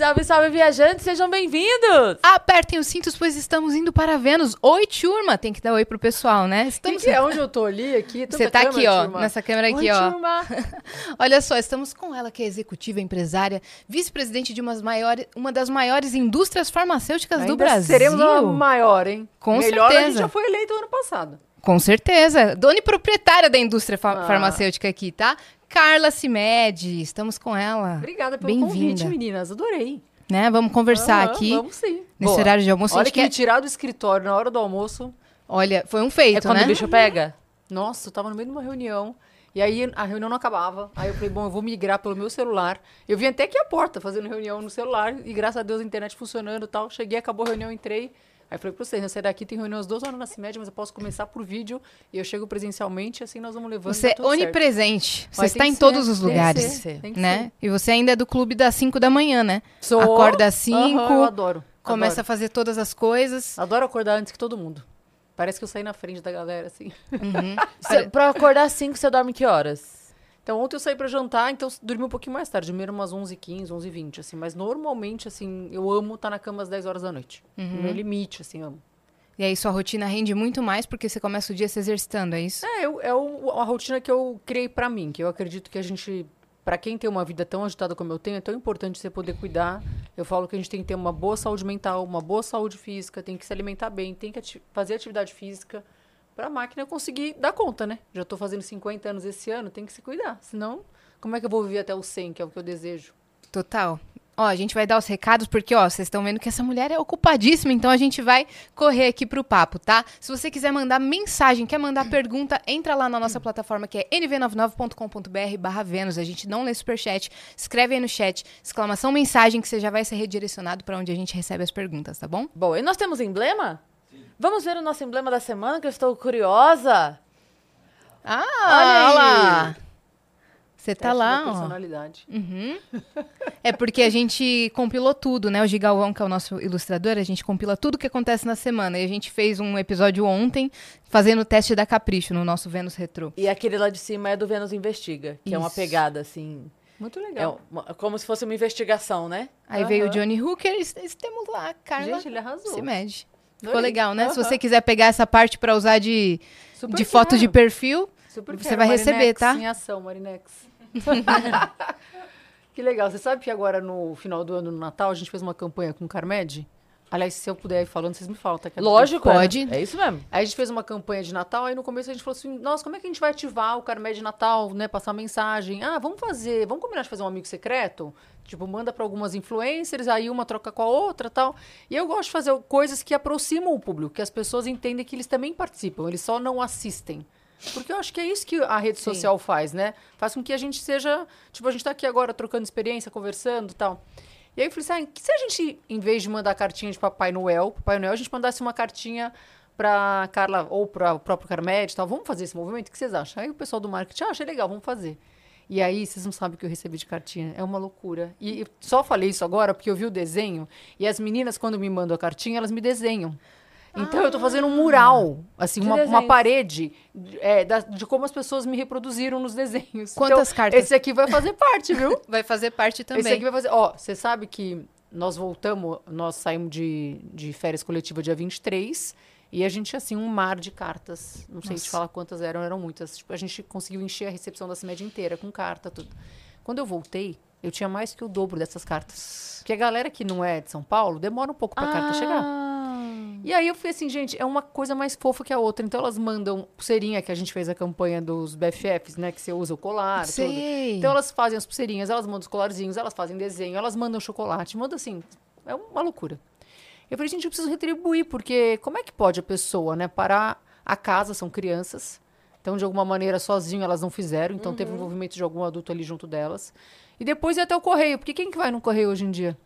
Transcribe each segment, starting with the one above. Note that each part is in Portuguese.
Salve, salve, viajantes, sejam bem-vindos! Apertem os cintos, pois estamos indo para Vênus. Oi, turma! Tem que dar oi pro pessoal, né? Estamos... Que, que é onde eu tô ali, aqui? Você tá aqui, ó, turma. nessa câmera aqui, oi, ó. Turma. Olha só, estamos com ela, que é executiva, empresária, vice-presidente de umas maiores, uma das maiores indústrias farmacêuticas Ainda do Brasil. Seremos a maior, hein? Com Melhor a gente certeza. já foi eleito ano passado. Com certeza. Dona e proprietária da indústria fa- Ah. farmacêutica aqui, tá? Carla Cimed, estamos com ela. Obrigada pelo Bem-vinda. convite, meninas. Adorei. Né? Vamos conversar Aham, aqui Vamos sim. nesse Boa. horário de almoço. A Olha que me quer- tirar do escritório na hora do almoço. Olha, foi um feito, É quando né? o bicho pega? Nossa, eu tava no meio de uma reunião. E aí a reunião não acabava. Aí eu falei, bom, eu vou migrar pelo meu celular. Eu vim até aqui à porta fazendo reunião no celular. E graças a Deus a internet funcionando e tal. Cheguei, acabou a reunião, entrei. Aí falei pra vocês, eu sair daqui, tem reunião às duas horas na CIMED, mas eu posso começar por vídeo. E eu chego presencialmente, assim nós vamos levando. Você é tudo certo. onipresente. Você Mas está em que todos ser, os tem que lugares. ser, tem que né? ser. E você ainda é do clube das 5 da manhã, né? Sou. Acorda às 5, Aham, eu adoro. começa a adoro. fazer todas as coisas. Adoro acordar antes que todo mundo. Parece que eu saí na frente da galera, assim. Cê, pra acordar às 5, você dorme que horas? Então, ontem eu saí pra jantar, então dormi um pouquinho mais tarde. Dormi umas 11h15, 11h20, assim. Mas normalmente, assim, eu amo estar na cama às 10 horas da noite. No meu limite, assim, amo. E aí sua rotina rende muito mais porque você começa o dia se exercitando, é isso? É, eu- é o- a rotina que eu criei pra mim, que eu acredito que a gente, Pra quem tem uma vida tão agitada como eu tenho, é tão importante você poder cuidar. Eu falo que a gente tem que ter uma boa saúde mental, uma boa saúde física, tem que se alimentar bem, tem que ati- fazer atividade física pra máquina conseguir dar conta, né? Já tô fazendo 50 anos esse ano, tem que se cuidar. Senão, como é que eu vou viver até os 100, que é o que eu desejo? Total. Ó, a gente vai dar os recados porque, ó, vocês estão vendo que essa mulher é ocupadíssima, então a gente vai correr aqui pro papo, tá? Se você quiser mandar mensagem, quer mandar pergunta, entra lá na nossa plataforma que é nv99.com.br barra Vênus. A gente não lê superchat, escreve aí no chat, exclamação mensagem, que você já vai ser redirecionado pra onde a gente recebe as perguntas, tá bom? Bom, e nós temos emblema? Vamos ver o nosso emblema da semana, que eu estou curiosa. Ah, Olha aí. lá! Você tá lá, ó. personalidade. É porque a gente compilou tudo, né? O Gigalvão, que é o nosso ilustrador, a gente compila tudo que acontece na semana. E a gente fez um episódio ontem fazendo o teste da Capricho no nosso Vênus Retro. E aquele lá de cima é do Vênus Investiga, que é uma Isso. pegada, assim. Muito É legal. uma- como se fosse uma investigação, né? Aí veio o. Johnny Hooker e e temos lá a Carla Gente, ele arrasou. se mede. Ficou Adorei. legal, né? Se Aham. você quiser pegar essa parte pra usar de, Super de foto de perfil, Super Você quero, vai receber, Marinex, tá? Em ação, Marinex. que legal. Você sabe que agora, no final do ano, no Natal, a gente fez uma campanha com o Carmed? Aliás, se eu puder ir falando, vocês me falam, tá? Que é Lógico. Pode. É, é isso mesmo. Aí a gente fez uma campanha de Natal, aí no começo a gente falou assim, nossa, como é que a gente vai ativar o Carmed de Natal, né? Passar mensagem. Ah, vamos fazer, vamos combinar de fazer um amigo secreto? Tipo, manda pra algumas influencers, aí uma troca com a outra tal. E eu gosto de fazer coisas que aproximam o público, que as pessoas entendem que eles também participam, eles só não assistem. Porque eu acho que é isso que a rede Sim. social faz, né? Faz com que a gente seja. Tipo, a gente tá aqui agora trocando experiência, conversando e tal. E aí eu falei assim: ah, que se a gente, em vez de mandar cartinha de Papai Noel, Papai Noel, a gente mandasse uma cartinha pra Carla ou para o próprio e tal. Vamos fazer esse movimento? O que vocês acham? Aí o pessoal do marketing, ah, achei legal, vamos fazer. E aí, vocês não sabem o que eu recebi de cartinha. É uma loucura. E só falei isso agora porque eu vi o desenho. E as meninas, quando me mandam a cartinha, elas me desenham. Então, eu tô fazendo um mural, assim, uma, uma parede é, da- de como as pessoas me reproduziram nos desenhos. Quantas então, cartas? Esse aqui vai fazer parte, viu? Vai fazer parte também. Esse aqui vai fazer. Ó, você sabe que nós voltamos, nós saímos de, de férias coletiva dia 23 e a gente tinha assim um mar de cartas. Não sei te falar quantas eram, eram muitas. Tipo, a gente conseguiu encher a recepção da CIMED inteira com carta, tudo. Quando eu voltei, eu tinha mais que o dobro dessas cartas. Porque a galera que não é de São Paulo demora um pouco pra carta chegar. E aí eu falei assim, gente, é uma coisa mais fofa que a outra. Então elas mandam pulseirinha, que a gente fez a campanha dos BFFs, né? Que você usa o colar, tudo. Sei. Então elas fazem as pulseirinhas, elas mandam os colarzinhos, elas fazem desenho, elas mandam chocolate, mandam assim, é uma loucura. Eu falei, gente, eu preciso retribuir, porque como é que pode a pessoa, né, parar a casa, são crianças, então de alguma maneira sozinho elas não fizeram, então teve envolvimento de algum adulto ali junto delas. E depois ir até o correio, porque quem que vai no correio hoje em dia?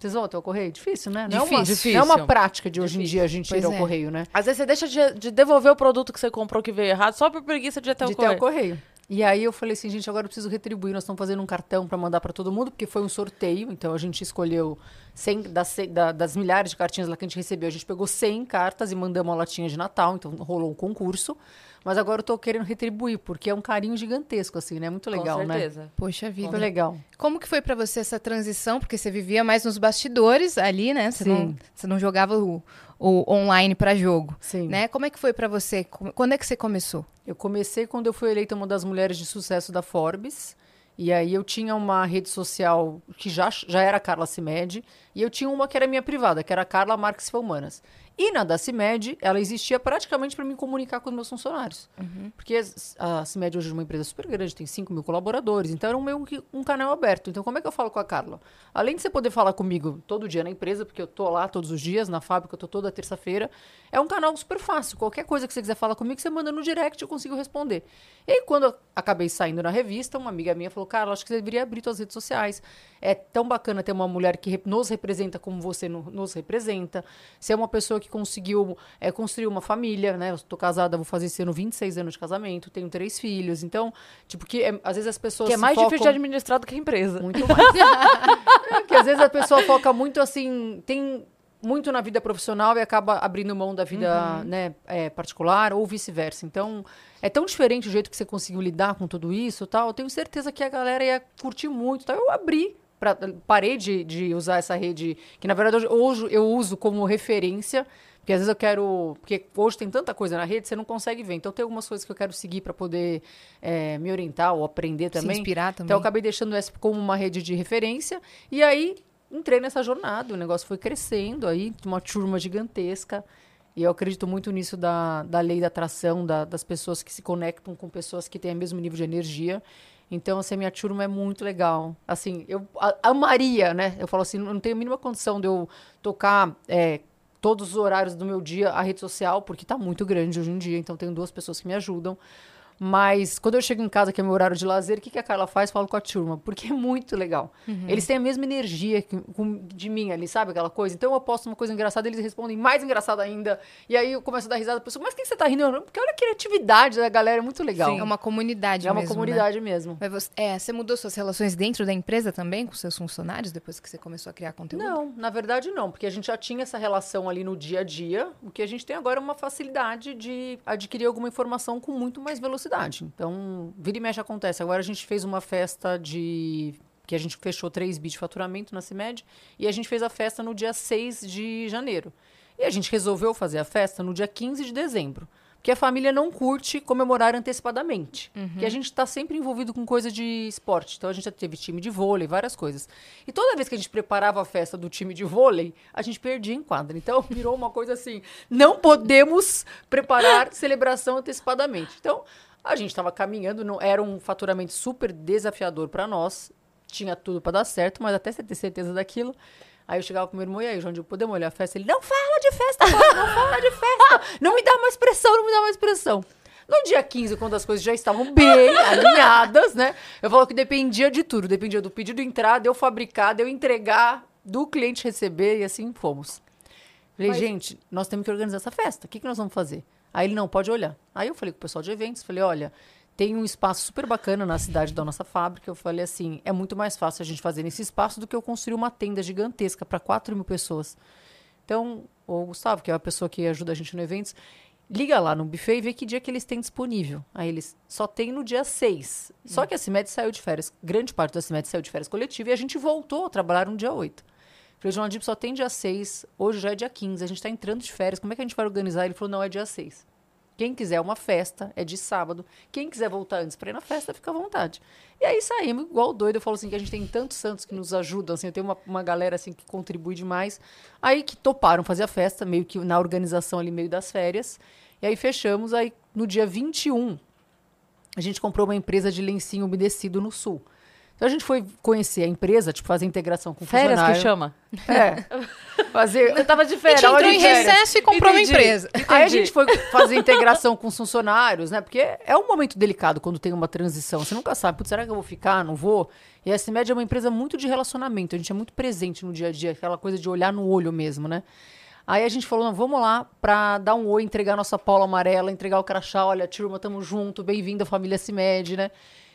Vocês vão até o correio? Difícil, né? Não é uma, Difícil. não é uma prática de hoje em dia a gente Pois ir ao é. correio, né? Às vezes você deixa de, de devolver o produto que você comprou que veio errado só por preguiça de ir até de o ter correio. o correio. E aí eu falei assim, gente, agora eu preciso retribuir. Nós estamos fazendo um cartão para mandar para todo mundo, porque foi um sorteio. Então a gente escolheu 100 das, da- das milhares de cartinhas lá que a gente recebeu. A gente pegou 100 cartas e mandamos uma latinha de Natal. Então rolou um concurso. Mas agora eu tô querendo retribuir, porque é um carinho gigantesco, assim, né? Muito legal, Com né? certeza. Poxa vida. Foi legal. Como que foi pra você essa transição? Porque você vivia mais nos bastidores ali, né? Você, Sim. não, você não jogava o, o online pra jogo. Sim. Né? Como é que foi pra você? Quando é que você começou? Eu comecei quando eu fui eleita uma das mulheres de sucesso da Forbes. E aí eu tinha uma rede social que já, já era Carla Cimed. E eu tinha uma que era minha privada, que era a Carla Marques Felmanas. E na da CIMED, ela existia praticamente para me comunicar com os meus funcionários. Porque as- a CIMED hoje é uma empresa super grande, tem 5 mil colaboradores, então era um, meio que um canal aberto. Então, como é que eu falo com a Carla? Além de você poder falar comigo todo dia na empresa, porque eu tô lá todos os dias, na fábrica, eu tô toda terça-feira, é um canal super fácil. Qualquer coisa que você quiser falar comigo, você manda no direct, eu consigo responder. E aí, quando eu acabei saindo na revista, uma amiga minha falou, Carla, acho que você deveria abrir suas redes sociais. É tão bacana ter uma mulher que nos representa como você no- nos representa. Você é uma pessoa que conseguiu é, construir uma família, né? Eu tô casada, vou fazer esse ano 26 anos de casamento, tenho três filhos. Então, tipo, que é- às vezes as pessoas Que é mais difícil de focam- administrar do que a empresa. muito mais. Que às vezes a pessoa foca muito assim, tem muito na vida profissional e acaba abrindo mão da vida né, é, particular ou vice-versa. Então, é tão diferente o jeito que você conseguiu lidar com tudo isso e tal. Eu tenho certeza que a galera ia curtir muito. Então, eu abri. Pra, parei de, de usar essa rede, que na verdade hoje eu uso como referência, porque às vezes eu quero. Porque hoje tem tanta coisa na rede, você não consegue ver. Então tem algumas coisas que eu quero seguir para poder é, me orientar ou aprender também. inspirar também. Então eu acabei deixando essa como uma rede de referência. E aí entrei nessa jornada. O negócio foi crescendo aí, uma turma gigantesca. E eu acredito muito nisso da, da lei da atração, da- das pessoas que se conectam com pessoas que têm o mesmo nível de energia. Então, assim, minha turma é muito legal. Assim, eu amaria, né? Eu falo assim, não tenho a mínima condição de eu tocar é, todos os horários do meu dia a rede social, porque tá muito grande hoje em dia. Então, tenho duas pessoas que me ajudam. Mas quando eu chego em casa, que é meu horário de lazer, o que, que a Carla faz? Falo com a turma, porque é muito legal. Eles têm a mesma energia que, com- de mim ali, sabe aquela coisa? Então eu posto uma coisa engraçada, eles respondem mais engraçada ainda. E aí eu começo a dar risada, a pessoa, mas quem você tá rindo? Eu, "Não, Porque olha a criatividade da galera, é muito legal. É uma comunidade É uma mesmo, né? comunidade mesmo. Mas você, é, você mudou suas relações dentro da empresa também com seus funcionários depois que você começou a criar conteúdo? Não, na verdade não, porque a gente já tinha essa relação ali no dia a dia. O que a gente tem agora é uma facilidade de adquirir alguma informação com muito mais velocidade. Então, vira e mexe acontece. Agora a gente fez uma festa de. que a gente fechou 3 bi de faturamento na CIMED e a gente fez a festa no dia 6 de janeiro. E a gente resolveu fazer a festa no dia 15 de dezembro. Porque a família não curte comemorar antecipadamente. Porque a gente está sempre envolvido com coisa de esporte. Então a gente já teve time de vôlei, várias coisas. E toda vez que a gente preparava a festa do time de vôlei, a gente perdia em quadra. Então virou uma coisa assim: não podemos preparar celebração antecipadamente. Então a gente estava caminhando, não, era um faturamento super desafiador para nós. Tinha tudo para dar certo, mas até você ter certeza daquilo. Aí eu chegava pro meu irmão, e aí, João, podemos olhar a festa? Ele, não fala de festa, não fala de festa. Não me dá mais pressão, não me dá mais pressão. No dia 15, quando as coisas já estavam bem alinhadas, né? Eu falo que dependia de tudo. Dependia do pedido entrar, de eu fabricar, de eu entregar, do cliente receber, e assim fomos. Falei, gente, nós temos que organizar essa festa. O que, que nós vamos fazer? Aí ele, não, pode olhar. Aí eu falei com o pessoal de eventos, falei, olha, tem um espaço super bacana na cidade da nossa fábrica. Eu falei assim: é muito mais fácil a gente fazer nesse espaço do que eu construir uma tenda gigantesca para 4 mil pessoas. Então, o Gustavo, que é a pessoa que ajuda a gente no eventos, liga lá no buffet e vê que dia que eles têm disponível. Aí eles só tem no dia 6. Só que a CIMED saiu de férias, grande parte da CIMED saiu de férias coletiva e a gente voltou a trabalhar no dia 8. Falei, João Adib só tem dia 6, hoje já é dia 15, a gente está entrando de férias, como é que a gente vai organizar? Ele falou, não, é dia 6. Quem quiser uma festa, é de sábado. Quem quiser voltar antes para ir na festa, fica à vontade. E aí saímos igual doido. Eu falo assim que a gente tem tantos santos que nos ajudam, assim, eu tenho uma, uma galera assim que contribui demais. Aí que toparam fazer a festa, meio que na organização ali, meio das férias. E aí fechamos, aí no dia 21, a gente comprou uma empresa de lencinho umedecido no sul. Então a gente foi conhecer a empresa, tipo, fazer integração com o Férias que funcionário. chama. É. Fazer. Eu tava de A férias. gente entrou em férias. recesso e comprou uma Entendi. empresa. Aí a gente foi fazer integração com os funcionários, né? Porque é um momento delicado quando tem uma transição. Você nunca sabe, putz, será que eu vou ficar? Não vou? E a CIMED é uma empresa muito de relacionamento. A gente é muito presente no dia a dia, aquela coisa de olhar no olho mesmo, né? Aí a gente falou, não, vamos lá pra dar um oi, entregar nossa Paula amarela, entregar o crachá, olha, turma, tamo junto, bem-vindo à família CIMED, né?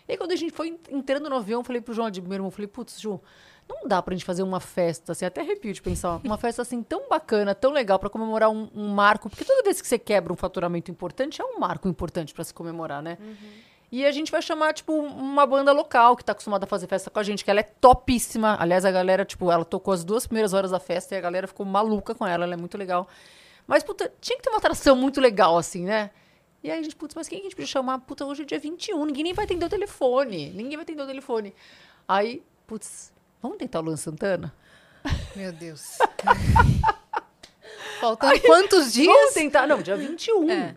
E aí quando a gente foi en- entrando no avião, eu falei pro João, meu irmão, falei, putz, Ju, não dá pra gente fazer uma festa, assim, até arrepio de pensar, uma festa assim tão bacana, tão legal pra comemorar um, um marco, porque toda vez que você quebra um faturamento importante, é um marco importante pra se comemorar, né? E a gente vai chamar, tipo, uma banda local que tá acostumada a fazer festa com a gente, que ela é topíssima. Aliás, a galera, tipo, ela tocou as duas primeiras horas da festa e a galera ficou maluca com ela, ela é muito legal. Mas, puta, tinha que ter uma atração muito legal, assim, né? E aí a gente, putz, mas quem que a gente podia chamar? Puta, hoje é dia 21, ninguém nem vai atender o telefone. Ninguém vai atender o telefone. Aí, putz, vamos tentar o Luan Santana? Meu Deus. Faltando quantos Vamos dias? tentar. Não, dia 21. É.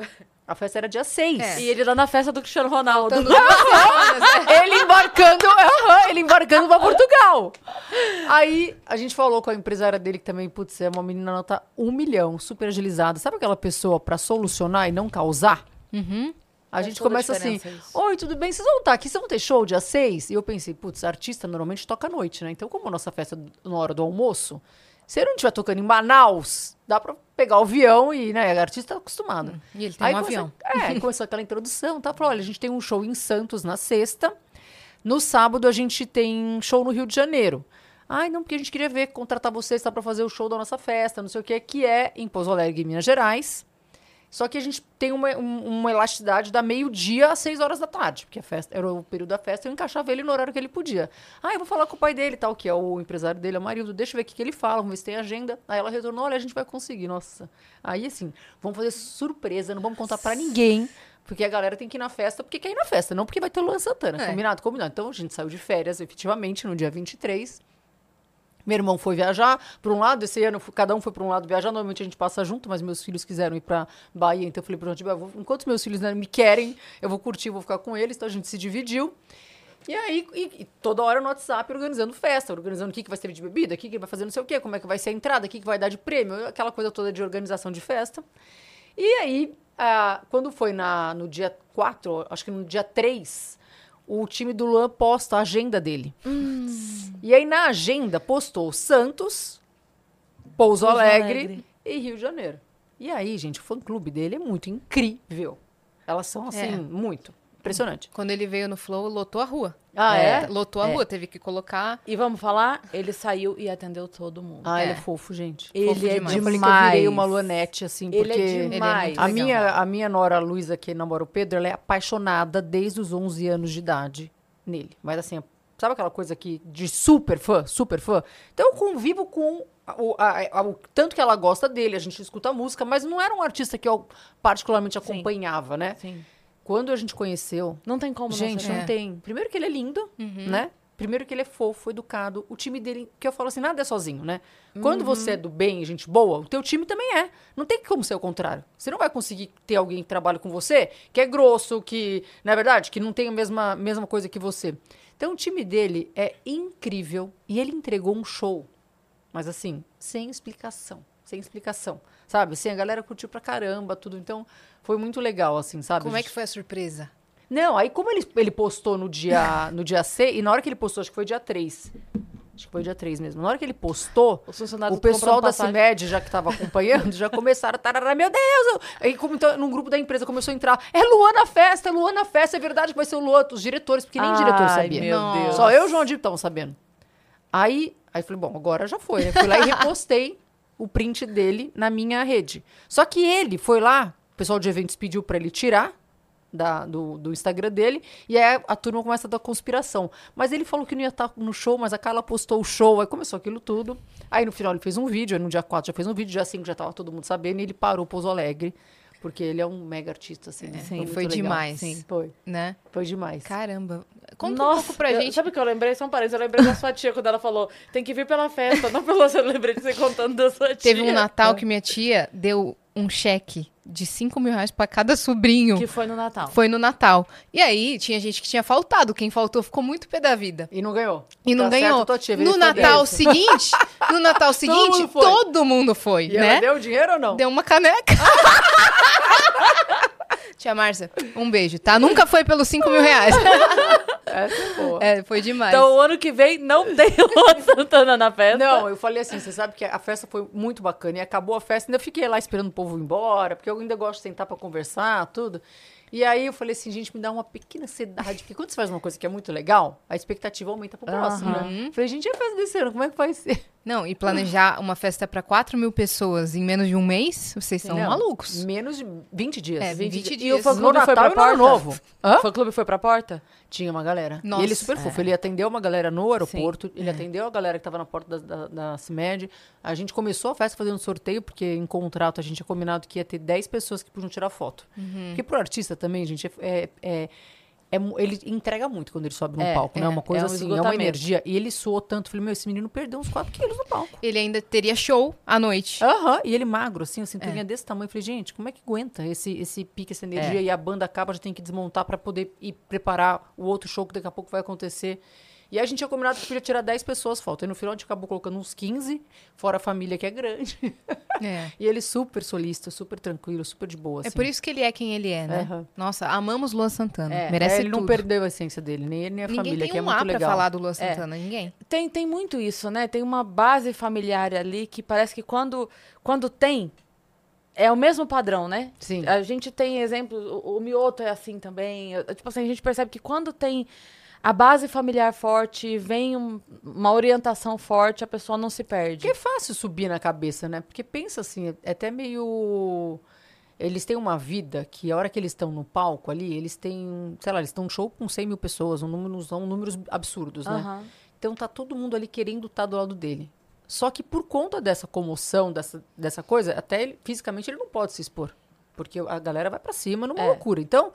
A festa era dia 6. É. E ele lá na festa do Cristiano Ronaldo. Semanas, né? ele embarcando, aham, ele embarcando pra Portugal. Aí a gente falou com a empresária dele, que também, putz, é uma menina nota um milhão, super agilizada. Sabe aquela pessoa pra solucionar e não causar? Uhum. A Faz gente toda a começa assim: isso. Oi, tudo bem? Vocês vão estar aqui? Vocês vão ter show dia 6? E eu pensei, putz, artista normalmente toca à noite, né? Então, como a nossa festa é na hora do almoço, se ele não estiver tocando em Manaus, dá pra pegar o avião e, né? O artista tá acostumado. E ele tem um começou- avião. É, aí começou aquela introdução, tá? Falou, olha, a gente tem um show em Santos na sexta. No sábado a gente tem show no Rio de Janeiro. Ai, não, porque a gente queria ver, contratar vocês tá, para fazer o show da nossa festa, não sei o que, que é em Pouso Alegre, Minas Gerais. Só que a gente tem uma, um- uma elasticidade da meio-dia às seis horas da tarde, porque a festa, era o período da festa, eu encaixava ele no horário que ele podia. Ah, eu vou falar com o pai dele, tal, que é o empresário dele, é o marido, deixa eu ver o que, que ele fala, vamos ver se tem agenda. Aí ela retornou, olha, a gente vai conseguir, nossa. Aí, assim, vamos fazer surpresa, não vamos contar pra ninguém, porque a galera tem que ir na festa, porque quer ir na festa, não porque vai ter Luan Santana. É. Combinado? Combinado. Então, a gente saiu de férias, efetivamente, no dia 23. Meu irmão foi viajar para um lado, esse ano cada um foi para um lado viajar. Normalmente a gente passa junto, mas meus filhos quiseram ir para Bahia, então eu falei para o vou enquanto meus filhos né, me querem, eu vou curtir, vou ficar com eles. Então a gente se dividiu. E aí, e- e toda hora no WhatsApp organizando festa, organizando o que, que vai ser de bebida, o que, que vai fazer não sei o quê, como é que vai ser a entrada, o que, que vai dar de prêmio, aquela coisa toda de organização de festa. E aí, ah, quando foi na, no dia 4, acho que no dia 3, o time do Luan posta a agenda dele. E aí na agenda postou Santos, Pouso Pouso Alegre, Alegre. e Rio de Janeiro. E aí, gente, o fã-clube dele é muito incrível. Elas são, assim, É. muito impressionante. Quando ele veio no Flow, lotou a rua. Ah, é? Lotou a É. rua, teve que colocar. E vamos falar, ele saiu e atendeu todo mundo. Ah, ele É. é fofo, gente. Ele fofo é demais. Eu falei que eu demais. virei uma Luanete, assim, Ele porque... é Ele é demais. A legal. minha, a minha nora Luísa, que namora o Pedro, ela é apaixonada desde os 11 anos de idade nele. Mas assim, sabe aquela coisa que de super fã, super fã? Então eu convivo com o, a- a- o tanto que ela gosta dele, a gente escuta a música, mas não era um artista que eu particularmente Sim. acompanhava, né? Sim. Quando a gente conheceu, Não tem como gente, não não ser. tem. Primeiro que ele é lindo, né? Primeiro que ele é fofo, educado. O time dele, que eu falo assim, nada é sozinho, né? Quando você é do bem, gente boa, o teu time também é. Não tem como ser o contrário. Você não vai conseguir ter alguém que trabalha com você, que é grosso, que, na verdade, que não tem a mesma, mesma coisa que você. Então, o time dele é incrível e ele entregou um show. Mas assim, sem explicação. Sem explicação. Sabe? Assim, a galera curtiu pra caramba, tudo. Então, foi muito legal, assim, sabe? Como é que foi a surpresa? Não, aí como ele, ele postou no dia, no dia C, e na hora que ele postou, acho que foi dia 3, Acho que foi dia 3 mesmo. Na hora que ele postou, Os funcionários o pessoal da. CIMED, já que tava acompanhando, já começaram a meu Deus! Aí, como então, num grupo da empresa começou a entrar, é Luan na festa, é Luan na festa, é verdade que vai ser o Luan, os diretores, porque nem diretor Ai, sabia. meu Nossa. Deus. Só eu e o João Dib estavam sabendo. Aí, aí falei, bom, agora já foi. Né? Fui lá e repostei o print dele na minha rede. Só que ele foi lá, o pessoal de eventos pediu pra ele tirar da- do, do Instagram dele, e aí a turma começa a dar conspiração. Mas ele falou que não ia estar no show, mas a Carla postou o show, aí começou aquilo tudo. Aí no final ele fez um vídeo, aí no dia 4 já fez um vídeo, dia 5 já tava todo mundo sabendo, e ele parou Pouso Alegre, porque ele é um mega artista, assim. né? sim, foi legal. demais. Sim, foi. Né? Foi demais. Caramba. Conta Nossa, um pouco pra eu- gente. Sabe o que eu lembrei? Só um parênteses. Eu lembrei da sua tia quando ela falou: tem que vir pela festa, não pelo. Eu lembrei de você contando da sua tia. Teve um Natal que minha tia deu um cheque de 5 mil reais pra cada sobrinho. Que foi no Natal. Foi no Natal. E aí, tinha gente que tinha faltado. Quem faltou ficou muito pé da vida. E não ganhou. E não Tá ganhou. certo, no Natal seguinte, no Natal seguinte, mundo foi. todo mundo foi, E né? deu dinheiro ou não? Deu uma caneca. Tia Márcia, um beijo, tá? Nunca foi pelos 5 mil reais. Essa é boa. É, foi demais. Então, o ano que vem não tem Luan Santana na festa. Não, eu falei assim, você sabe que a festa foi muito bacana. E acabou a festa, ainda fiquei lá esperando o povo ir embora, porque eu ainda gosto de sentar pra conversar, tudo. E aí eu falei assim, gente, me dá uma pequena ansiedade, porque quando você faz uma coisa que é muito legal, a expectativa aumenta pro próximo, né? Falei, gente, a festa desse ano, como é que vai ser? Não, e planejar uma festa pra 4 mil pessoas em menos de um mês, vocês são Não, malucos. Menos de 20 dias. É, 20 E o dias. fã clube foi pra porta? Novo. Hã? O fã clube foi pra porta? Tinha uma galera. Nossa, e ele super fofo. Ele atendeu uma galera no aeroporto, É. ele atendeu a galera que tava na porta da, da, da CIMED. A gente começou a festa fazendo sorteio, porque em contrato a gente tinha combinado que ia ter 10 pessoas que podiam tirar foto. Uhum. Porque pro artista também, gente, é, é- é- é ele entrega muito quando ele sobe no É, palco, né? é, Uma coisa é um assim, é uma energia. E ele suou tanto. Falei, meu, esse menino perdeu uns 4 quilos no palco. Ele ainda teria show à noite. Aham, e ele magro, assim, a É. cinturinha desse tamanho. Falei, gente, como é que aguenta esse, esse pique, essa energia? E a banda acaba, já tem que desmontar pra poder ir preparar o outro show que daqui a pouco vai acontecer. E a gente tinha combinado que podia tirar 10 pessoas falta. E no final a gente acabou colocando uns 15, fora a família que é grande. É. e ele super solista, super tranquilo, super de boa, É assim. por isso que ele é quem ele é, né? Aham. Nossa, amamos Luan Santana. É, Merece é, ele não tudo. perdeu a essência dele, nem ele nem a Ninguém família, tem que é um muito A pra legal. falar do Luan Santana, ninguém. Tem, tem muito isso, né? Tem uma base familiar ali que parece que quando, quando tem, é o mesmo padrão, né? Sim. A gente tem exemplos, o, o Mioto é assim também. Tipo assim, a gente percebe que quando tem a base familiar forte, vem um- uma orientação forte, a pessoa não se perde. Porque é fácil subir na cabeça, né? Porque pensa assim, é até meio. Eles têm uma vida que a hora que eles estão no palco ali, eles têm, sei lá, eles estão um show com 100 mil pessoas, um número, são números absurdos, né? Aham. Então tá todo mundo ali querendo estar do lado dele. Só que por conta dessa comoção, dessa, dessa coisa, até ele, fisicamente ele não pode se expor. Porque a galera vai pra cima numa É. loucura. Então,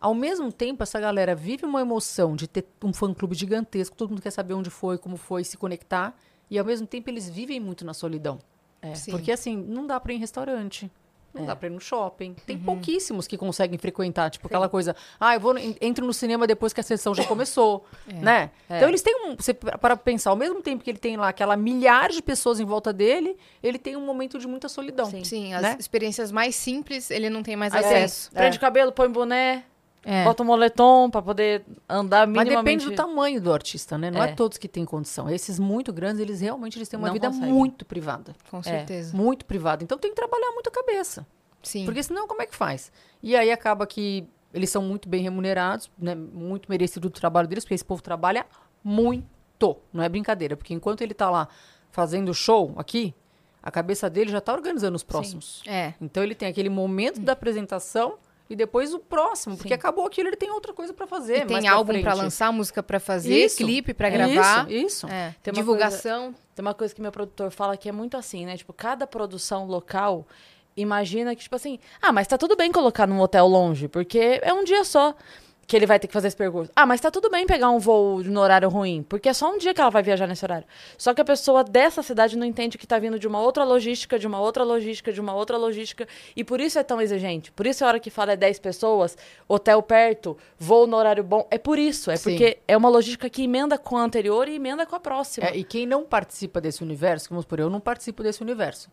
ao mesmo tempo, essa galera vive uma emoção de ter um fã-clube gigantesco, todo mundo quer saber onde foi, como foi, se conectar. E ao mesmo tempo eles vivem muito na solidão. É. Sim. Porque assim, não dá pra ir em restaurante. Não É. dá pra ir no shopping. Tem Uhum. pouquíssimos que conseguem frequentar. Tipo, aquela coisa. Ah, eu vou no- entro no cinema depois que a sessão já começou. Né? É. Então eles têm um. Você para pensar, ao mesmo tempo que ele tem lá aquela milhares de pessoas em volta dele, ele tem um momento de muita solidão. Sim. Sim, as Né? experiências mais simples ele não tem mais acesso. É. Prende o cabelo, põe boné, É. bota um moletom pra poder andar Mas minimamente. depende do tamanho do artista, né? Não é, É. todos que têm condição. Esses muito grandes, eles realmente eles têm uma Não vida conseguem. muito privada. Com certeza. Muito privada. Então tem que trabalhar muito a cabeça. Sim. Porque senão, como é que faz? E aí acaba que eles são muito bem remunerados, né? Muito merecido o trabalho deles, porque esse povo trabalha muito. Não é brincadeira. Porque enquanto ele tá lá fazendo show aqui, a cabeça dele já tá organizando os próximos. É. Então ele tem aquele momento da apresentação e depois o próximo. Porque acabou aquilo, ele tem outra coisa pra fazer. E tem álbum pra frente. lançar, música pra fazer, Isso. clipe pra Isso, gravar. Isso. É. Tem uma Divulgação. Tem uma coisa que meu produtor fala que é muito assim, né? Tipo, cada produção local imagina que, tipo assim, ah, mas tá tudo bem colocar num hotel longe, porque é um dia só que ele vai ter que fazer esse percurso. Ah, mas tá tudo bem pegar um voo no horário ruim, porque é só um dia que ela vai viajar nesse horário. Só que a pessoa dessa cidade não entende que tá vindo de uma outra logística, de uma outra logística, de uma outra logística, e por isso é tão exigente. Por isso a hora que fala é 10 pessoas, hotel perto, voo no horário bom, é por isso, é Sim. porque é uma logística que emenda com a anterior e emenda com a próxima. É, e quem não participa desse universo, vamos por eu não participo desse universo.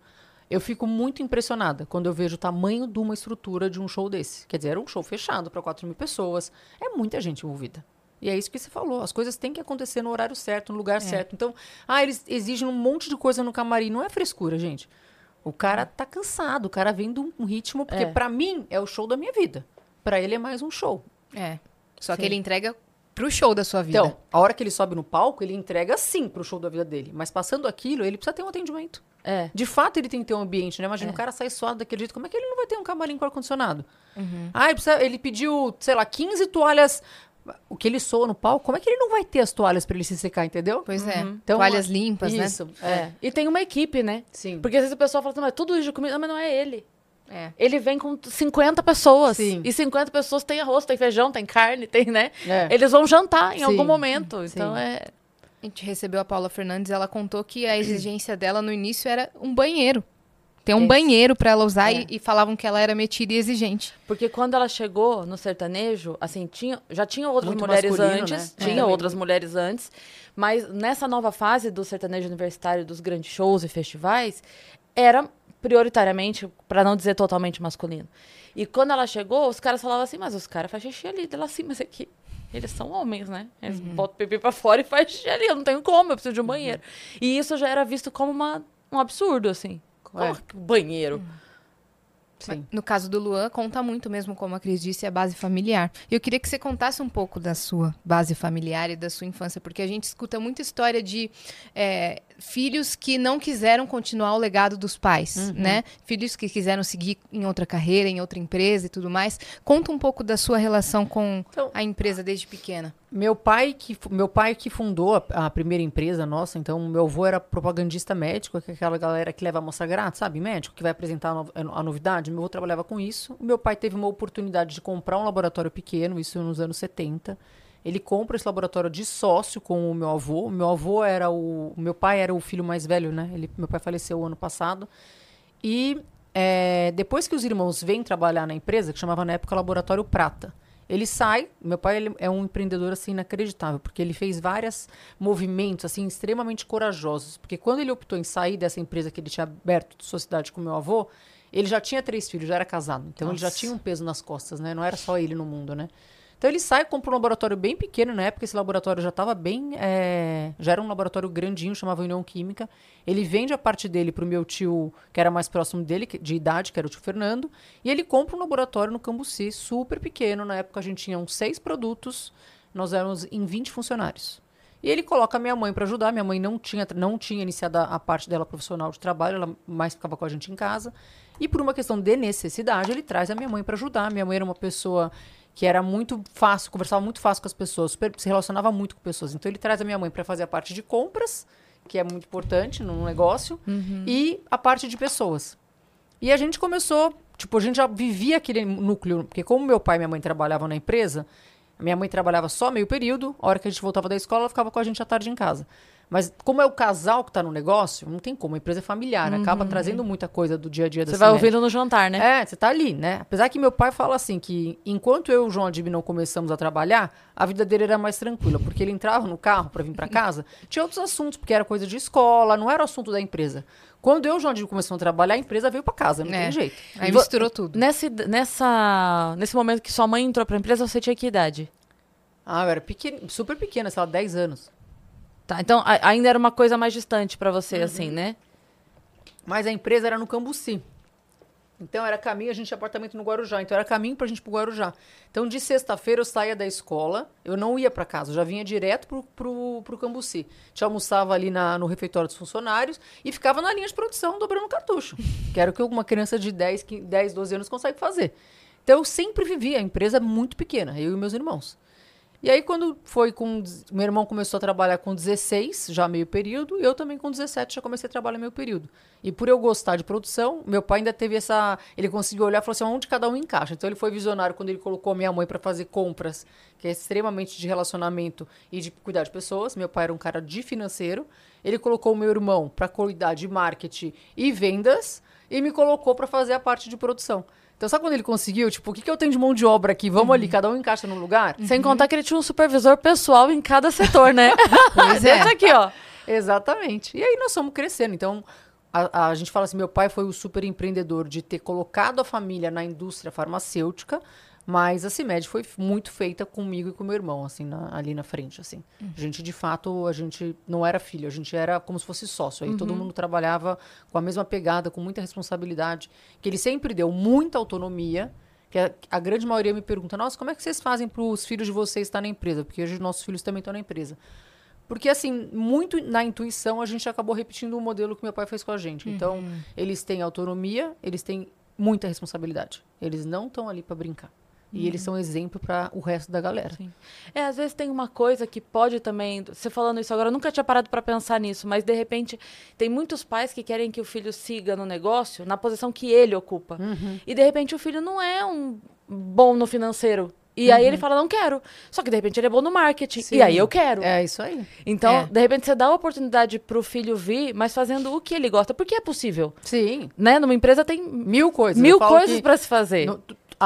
Eu fico muito impressionada quando eu vejo o tamanho de uma estrutura de um show desse. Quer dizer, era um show fechado para 4 mil pessoas. É muita gente envolvida. E é isso que você falou. As coisas têm que acontecer no horário certo, no lugar certo. Então, ah, eles exigem um monte de coisa no camarim. Não é frescura, gente. O cara tá cansado, o cara vem de um ritmo, porque É. pra mim é o show da minha vida. Pra ele é mais um show. É. Só Sim. que ele entrega pro show da sua vida. Então, a hora que ele sobe no palco, ele entrega sim pro show da vida dele. Mas passando aquilo, ele precisa ter um atendimento. É. De fato, ele tem que ter um ambiente, né? Imagina, o cara sai suado daquele jeito. Como é que ele não vai ter um camarim com ar-condicionado? Ah, ele, precisa- ele pediu, sei lá, 15 toalhas. O que ele soa no palco, como é que ele não vai ter as toalhas pra ele se secar, entendeu? Pois é. Então, Toalhas limpas, né? Isso, É. é. E tem uma equipe, né? Sim. Porque às vezes o pessoal fala assim, mas tudo isso de comida, Não, mas não é ele. É. Ele vem com 50 pessoas. Sim. E 50 pessoas tem arroz, tem feijão, tem carne, tem, né? É. Eles vão jantar em Sim. algum momento. Sim. Então é. A gente recebeu a Paula Fernandes, ela contou que a exigência dela no início era um banheiro. Ter um Esse. banheiro pra ela usar É. e, e falavam que ela era metida e exigente. Porque quando ela chegou no sertanejo, assim, tinha, já tinha outras Muito mulheres antes. né? Tinha É. outras mulheres antes. Mas nessa nova fase do sertanejo universitário, dos grandes shows e festivais, era prioritariamente, pra não dizer totalmente masculino. E quando ela chegou, os caras falavam assim, mas os caras fazem xixi ali. Ela assim, mas é que eles são homens, né? Eles botam o pipi pra fora e fazem xixi ali. Eu não tenho como, eu preciso de um banheiro. E isso já era visto como uma, um absurdo, assim. Como É. banheiro? Sim. No caso do Luan, conta muito mesmo, como a Cris disse, a base familiar. Eu queria que você contasse um pouco da sua base familiar e da sua infância, porque a gente escuta muita história de é, filhos que não quiseram continuar o legado dos pais, né? Filhos que quiseram seguir em outra carreira, em outra empresa e tudo mais. Conta um pouco da sua relação com Então- a empresa desde pequena. Meu pai que meu pai que fundou a, a primeira empresa nossa, então meu avô era propagandista médico, que é aquela galera que leva a moça grátis, sabe, médico que vai apresentar a, no- a novidade. Meu avô trabalhava com isso. Meu pai teve uma oportunidade de comprar um laboratório pequeno, isso nos anos 70. Ele compra esse laboratório de sócio com o meu avô. Meu avô era o, meu pai era o filho mais velho, né? Ele, meu pai faleceu ano passado. E é, depois que os irmãos vêm trabalhar na empresa, que chamava na época Laboratório Prata, ele sai. Meu pai ele é um empreendedor assim inacreditável, porque ele fez vários movimentos assim extremamente corajosos. Porque quando ele optou em sair dessa empresa que ele tinha aberto de sociedade com meu avô, ele já tinha três filhos, já era casado. Então ele já Nossa. tinha um peso nas costas, né? Não era só ele no mundo, né? Então ele sai, compra um laboratório bem pequeno, na época esse laboratório já estava bem, é, já era um laboratório grandinho, chamava União Química. Ele vende a parte dele pro meu tio, que era mais próximo dele, de idade, que era o tio Fernando, e ele compra um laboratório no Cambuci, super pequeno. Na época a gente tinha uns seis produtos, nós éramos em 20 funcionários. E ele coloca a minha mãe para ajudar. Minha mãe não tinha, não tinha iniciado a, a parte dela profissional de trabalho, ela mais ficava com a gente em casa. E por uma questão de necessidade, ele traz a minha mãe para ajudar. Minha mãe era uma pessoa que era muito fácil, conversava muito fácil com as pessoas, super- se relacionava muito com pessoas. Então ele traz a minha mãe para fazer a parte de compras, que é muito importante no negócio, e a parte de pessoas. E a gente começou, tipo, a gente já vivia aquele núcleo, porque como meu pai e minha mãe trabalhavam na empresa, minha mãe trabalhava só meio período, a hora que a gente voltava da escola, ela ficava com a gente à tarde em casa. Mas como é o casal que tá no negócio, não tem como, a empresa é familiar, acaba trazendo muita coisa do dia a dia da Você vai ouvindo no jantar, né? É, você tá ali, né? Apesar que meu pai fala assim que enquanto eu e o João Adib não começamos a trabalhar, a vida dele era mais tranquila, porque ele entrava no carro para vir para casa, tinha outros assuntos, porque era coisa de escola, não era o assunto da empresa. Quando eu e o João Adib começamos a trabalhar, a empresa veio para casa, não É. tem jeito. Aí misturou tudo. Nesse, nessa, nesse momento que sua mãe entrou pra empresa, você tinha que idade? Ah, eu era pequeno, super pequena, sei lá, 10 anos. Tá, então a- ainda era uma coisa mais distante pra você, assim, né? Mas a empresa era no Cambuci. Então era caminho, a gente tinha apartamento no Guarujá, então era caminho pra gente ir pro Guarujá. Então de sexta-feira eu saía da escola, eu não ia pra casa, eu já vinha direto pro, pro, pro Cambuci. Te almoçava ali na, no refeitório dos funcionários e ficava na linha de produção dobrando cartucho. Que era o que uma criança de 10, 15, 10 12 anos consegue fazer. Então eu sempre vivi, a empresa é muito pequena, eu e meus irmãos. E aí, quando foi com. Meu irmão começou a trabalhar com 16, já meio período, e eu também com 17 já comecei a trabalhar meio período. E por eu gostar de produção, meu pai ainda teve essa. Ele conseguiu olhar e falou assim: onde cada um encaixa. Então ele foi visionário quando ele colocou minha mãe para fazer compras, que é extremamente de relacionamento e de cuidar de pessoas. Meu pai era um cara de financeiro. Ele colocou o meu irmão para cuidar de marketing e vendas, e me colocou para fazer a parte de produção. Então, sabe quando ele conseguiu? Tipo, o que, que eu tenho de mão de obra aqui? Vamos ali, cada um encaixa num lugar? Sem contar que ele tinha um supervisor pessoal em cada setor, né? Pois é. Esse aqui, ó. Exatamente. E aí nós fomos crescendo. Então, a, a gente fala assim: meu pai foi o super empreendedor de ter colocado a família na indústria farmacêutica. Mas a CIMED foi muito feita comigo e com meu irmão, assim, na- ali na frente, assim. A gente, de fato, a gente não era filho, a gente era como se fosse sócio. Aí todo mundo trabalhava com a mesma pegada, com muita responsabilidade. Que ele sempre deu muita autonomia. Que a, a grande maioria me pergunta, nossa, como é que vocês fazem para os filhos de vocês estar na empresa? Porque hoje nossos filhos também estão na empresa. Porque, assim, muito na intuição, a gente acabou repetindo o modelo que meu pai fez com a gente. Então, eles têm autonomia, eles têm muita responsabilidade. Eles não estão ali para brincar. E eles são exemplo para o resto da galera. É, às vezes tem uma coisa que pode também. Você falando isso agora, eu nunca tinha parado pra pensar nisso, mas de repente tem muitos pais que querem que o filho siga no negócio na posição que ele ocupa. E de repente o filho não é um bom no financeiro. E aí ele fala, não quero. Só que de repente ele é bom no marketing. Sim. E aí eu quero. É isso aí. Então, É. de repente, você dá a oportunidade pro filho vir, mas fazendo o que ele gosta. Porque é possível. Sim. Né? Numa empresa tem Mil coisas. mil coisas pra se fazer. no-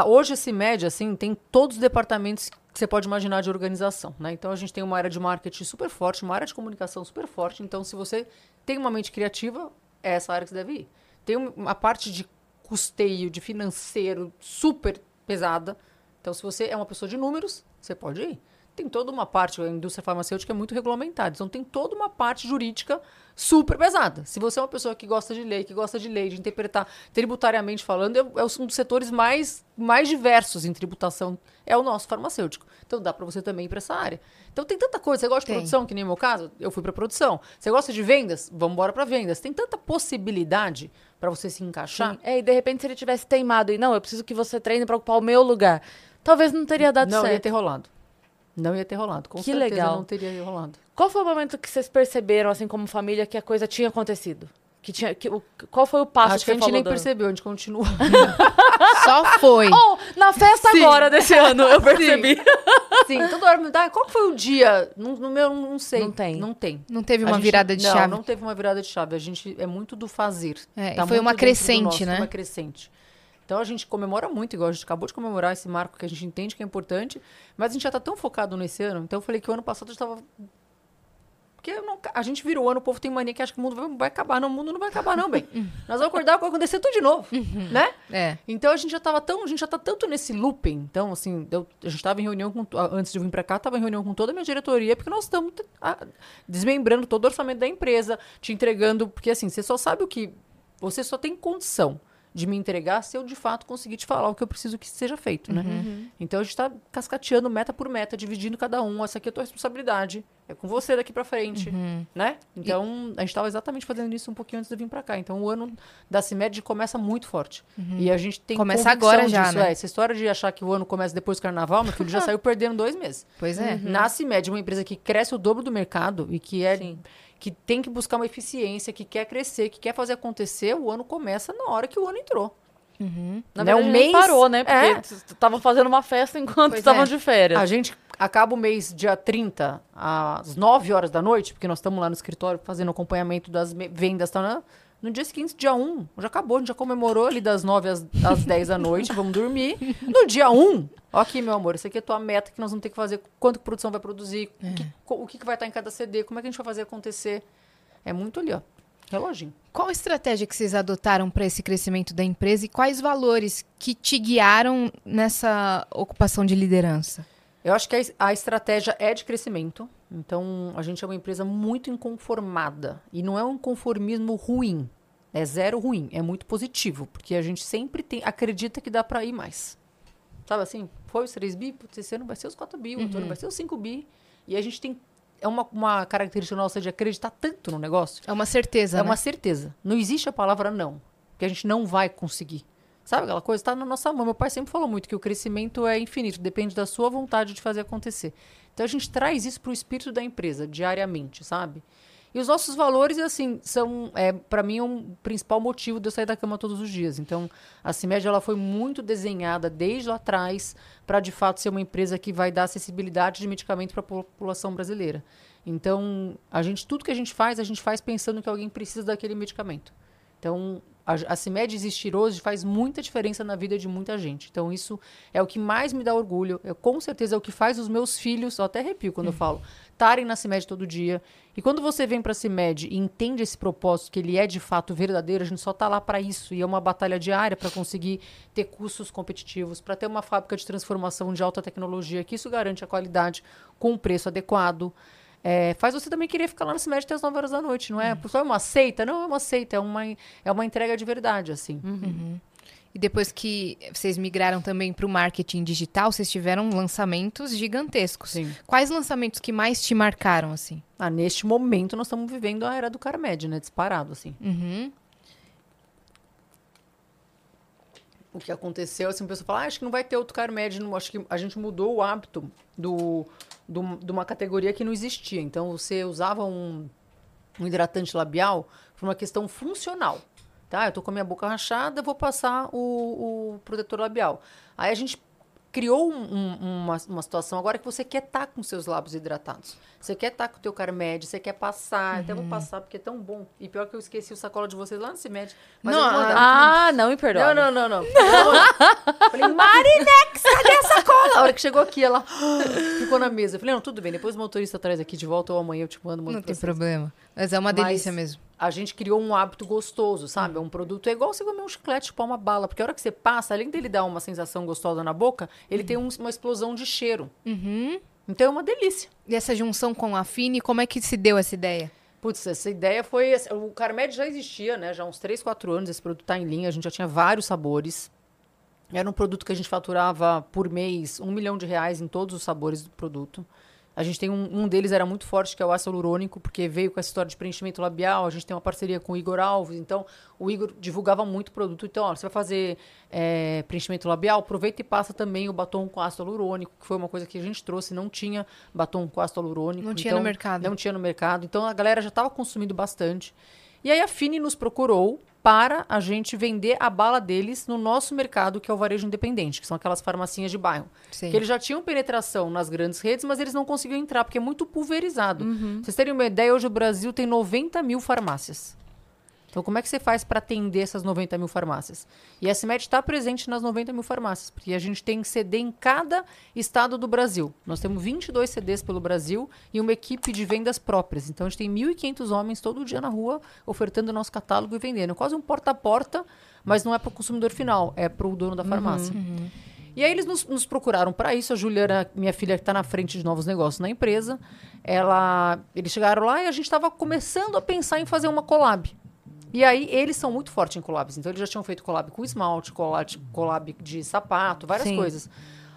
hoje, esse média, assim, tem todos os departamentos que você pode imaginar de organização, né? Então, a gente tem uma área de marketing super forte, uma área de comunicação super forte. Então, se você tem uma mente criativa, é essa área que você deve ir. Tem um- uma parte de custeio, de financeiro, super pesada. Então, se você é uma pessoa de números, você pode ir. Tem toda uma parte, a indústria farmacêutica é muito regulamentada, então tem toda uma parte jurídica super pesada. Se você é uma pessoa que gosta de lei, que gosta de lei, de interpretar tributariamente falando, é, é um dos setores mais, mais diversos em tributação, é o nosso farmacêutico. Então dá para você também ir para essa área. Então tem tanta coisa. Você gosta de Tem. produção, que nem no meu caso, eu fui para produção. Você gosta de vendas? Vamos embora para vendas. Tem tanta possibilidade para você se encaixar. Sim. É, e de repente, se ele tivesse teimado e não, eu preciso que você treine pra ocupar o meu lugar, talvez não teria dado não ia certo. ter rolado. Não ia ter rolado. Com Que certeza legal. não teria rolado. Qual foi o momento que vocês perceberam, assim, como família, que a coisa tinha acontecido? Que tinha, que, o, qual foi o passo Acho que a você gente nem percebeu, a gente continua. Só foi. Oh, na festa Sim. agora desse ano, eu percebi. Sim, toda hora me dá. Qual que foi o dia? No, no meu, não sei. Não tem. Não tem. Não teve A uma gente- virada de não, chave. Não teve uma virada de chave. A gente é muito do fazer. É, e Tá foi uma crescente, nosso, né? Uma crescente. Então a gente comemora muito, igual a gente acabou de comemorar esse marco que a gente entende que é importante, mas a gente já tá tão focado nesse ano. Então eu falei que o ano passado a gente tava. Porque eu não- a gente virou o ano, o povo tem mania que acha que o mundo vai, vai acabar. Não, o mundo não vai acabar, não, bem. Nós vamos acordar vai acontecer tudo de novo, né? É. Então a gente já tava tão, a gente já tá tanto nesse looping. Então, assim, eu, a gente tava em reunião com, antes de eu vir pra cá, tava em reunião com toda a minha diretoria, porque nós estamos desmembrando todo o orçamento da empresa, te entregando, porque assim, você só sabe o que você só tem condição de me entregar se eu de fato conseguir te falar o que eu preciso que seja feito, né? Então a gente tá cascateando meta por meta, dividindo cada um, essa aqui é a tua responsabilidade, é com você daqui pra frente, né? Então a gente tava exatamente fazendo isso um pouquinho antes de vir pra cá. Então o ano da CIMED começa muito forte. E a gente tem Começa agora já, disso, né? é. Essa história de achar que o ano começa depois do carnaval, meu filho já saiu perdendo dois meses. Pois é. Na CIMED, uma empresa que cresce o dobro do mercado e que é Sim. Que tem que buscar uma eficiência, que quer crescer, que quer fazer acontecer, o ano começa na hora que o ano entrou. Na Né, verdade, o nem mês- parou, né? É. Porque estavam fazendo uma festa enquanto estavam é. de férias. A gente acaba o mês dia 30, às 9 horas da noite, porque nós estamos lá no escritório fazendo acompanhamento das me- vendas. Tá, né? No dia seguinte, dia 1, já acabou, a gente já comemorou ali das 9 às, às 10 da noite, vamos dormir. No dia 1, ó aqui, meu amor, isso aqui é a tua meta que nós vamos ter que fazer, quanto que produção vai produzir, o, que, o que que vai estar em cada CD, como é que a gente vai fazer acontecer. É muito ali, ó, reloginho. Qual estratégia que vocês adotaram para esse crescimento da empresa e quais valores que te guiaram nessa ocupação de liderança? Eu acho que a, a estratégia é de crescimento. Então, a gente é uma empresa muito inconformada. E não é um conformismo ruim. É zero ruim. É muito positivo. Porque a gente sempre tem, acredita que dá para ir mais. Sabe assim? Foi os 3 bi, esse ano vai ser os 4 bi, o outro ano vai ser os 5 bi. E a gente tem. É uma, uma característica nossa de acreditar tanto no negócio É uma certeza, é né? uma certeza. Não existe a palavra não. Que a gente não vai conseguir. Sabe aquela coisa? Está na nossa mão. Meu pai sempre falou muito que o crescimento é infinito, depende da sua vontade de fazer acontecer. Então a gente traz isso para o espírito da empresa, diariamente, sabe? E os nossos valores, assim, são, é, para mim, um principal motivo de eu sair da cama todos os dias. Então, a CIMED, ela foi muito desenhada desde lá atrás para, de fato, ser uma empresa que vai dar acessibilidade de medicamento para a população brasileira. Então, a gente, tudo que a gente faz, a gente faz pensando que alguém precisa daquele medicamento. Então, A, a CIMED existir hoje faz muita diferença na vida de muita gente. Então, isso é o que mais me dá orgulho. É, com certeza é o que faz os meus filhos, eu até arrepio quando eu falo, estarem na CIMED todo dia. E quando você vem para a CIMED e entende esse propósito, que ele é de fato verdadeiro, a gente só está lá para isso. E é uma batalha diária para conseguir ter custos competitivos, para ter uma fábrica de transformação de alta tecnologia, que isso garante a qualidade com um preço adequado. É, faz você também querer ficar lá na CIMED até as 9 horas da noite, não é? Só é uma seita? Não, é uma seita, é uma, é uma entrega de verdade, assim. E depois que vocês migraram também para o marketing digital, vocês tiveram lançamentos gigantescos. Sim. Quais lançamentos que mais te marcaram, assim? Ah, neste momento, nós estamos vivendo a era do Carmed, né? Disparado, assim. Uhum. o que aconteceu, assim, a pessoa fala, ah, acho que não vai ter outro Carmed, não, acho que a gente mudou o hábito do, do, de uma categoria que não existia. Então, você usava um, um hidratante labial por uma questão funcional. Tá? Eu tô com a minha boca rachada, vou passar o, o protetor labial. Aí a gente criou um- um- uma, uma situação agora que você quer estar com seus lábios hidratados. Você quer estar com o teu Carmed, você quer passar. Até vou passar porque é tão bom. E pior que eu esqueci o sacola de vocês lá no Cimed. Mas Não, eu mandar. Ah, não me perdoa. Não, não, não, não. Falei, Marinex, cadê a sacola? A hora que chegou aqui, ela ficou na mesa. Eu falei, não, tudo bem, depois o motorista traz aqui de volta ou amanhã eu te mando muito Não tem processo. problema. Mas é uma Mas delícia mesmo. A gente criou um hábito gostoso, sabe? É um produto, é igual você comer um chiclete, chupar uma bala. Porque a hora que você passa, além dele dar uma sensação gostosa na boca, ele tem um- uma explosão de cheiro. Uhum. Então é uma delícia. E essa junção com a Fini, como é que se deu essa ideia? Putz, essa ideia foi. O Carmed já existia, né? Já há uns 3, 4 anos esse produto está em linha. A gente já tinha vários sabores. Era um produto que a gente faturava por mês um milhão de reais em todos os sabores do produto. A gente tem um, um deles era muito forte, que é o ácido hialurônico, porque veio com essa história de preenchimento labial. A gente tem uma parceria com o Igor Alves, então o Igor divulgava muito o produto. Então, ó, você vai fazer é, preenchimento labial, aproveita e passa também o batom com ácido hialurônico, que foi uma coisa que a gente trouxe. Não tinha batom com ácido hialurônico. Não tinha então, no mercado. Não tinha no mercado. Então a galera já estava consumindo bastante. E aí a Fini nos procurou para a gente vender a bala deles no nosso mercado, que é o varejo independente, que são aquelas farmacinhas de bairro. Sim. Que eles já tinham penetração nas grandes redes, mas eles não conseguiam entrar, porque é muito pulverizado. Vocês terem uma ideia, hoje o Brasil tem 90 mil farmácias. Então, como é que você faz para atender essas 90 mil farmácias? E a CIMED está presente nas 90 mil farmácias, porque a gente tem CD em cada estado do Brasil. Nós temos 22 CDs pelo Brasil e uma equipe de vendas próprias. Então, a gente tem 1.500 homens todo dia na rua ofertando o nosso catálogo e vendendo. É quase um porta a porta, mas não é para o consumidor final, é para o dono da farmácia. E aí eles nos, nos procuraram para isso. A Juliana, minha filha, que está na frente de novos negócios na empresa, ela, eles chegaram lá e a gente estava começando a pensar em fazer uma collab. E aí eles são muito fortes em collabs. Então eles já tinham feito collab com esmalte, collab, collab de sapato, várias Sim. coisas.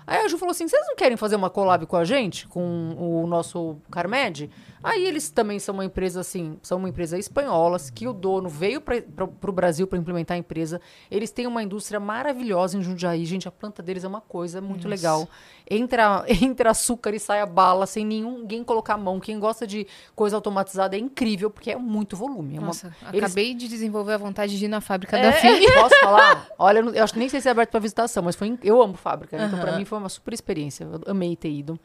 Aí a Ju falou assim: vocês não querem fazer uma collab com a gente, com o nosso Carmed? Aí eles também são uma empresa assim, são uma empresa espanhola, que o dono veio para o Brasil para implementar a empresa. Eles têm uma indústria maravilhosa em Jundiaí, gente. A planta deles é uma coisa muito legal. Entra, entra açúcar e sai a bala sem nenhum- ninguém colocar a mão. Quem gosta de coisa automatizada é incrível, porque é muito volume. É uma- Nossa, eles- acabei de desenvolver a vontade de ir na fábrica é, da Fini. Posso falar? Olha, eu, acho que nem sei se é aberto para visitação, mas foi, eu amo fábrica, né? então para mim foi uma super experiência. Eu amei ter ido.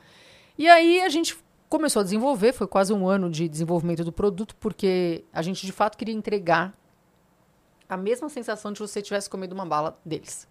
E aí a gente começou a desenvolver, foi quase um ano de desenvolvimento do produto, porque a gente de fato queria entregar a mesma sensação de você tivesse comido uma bala deles.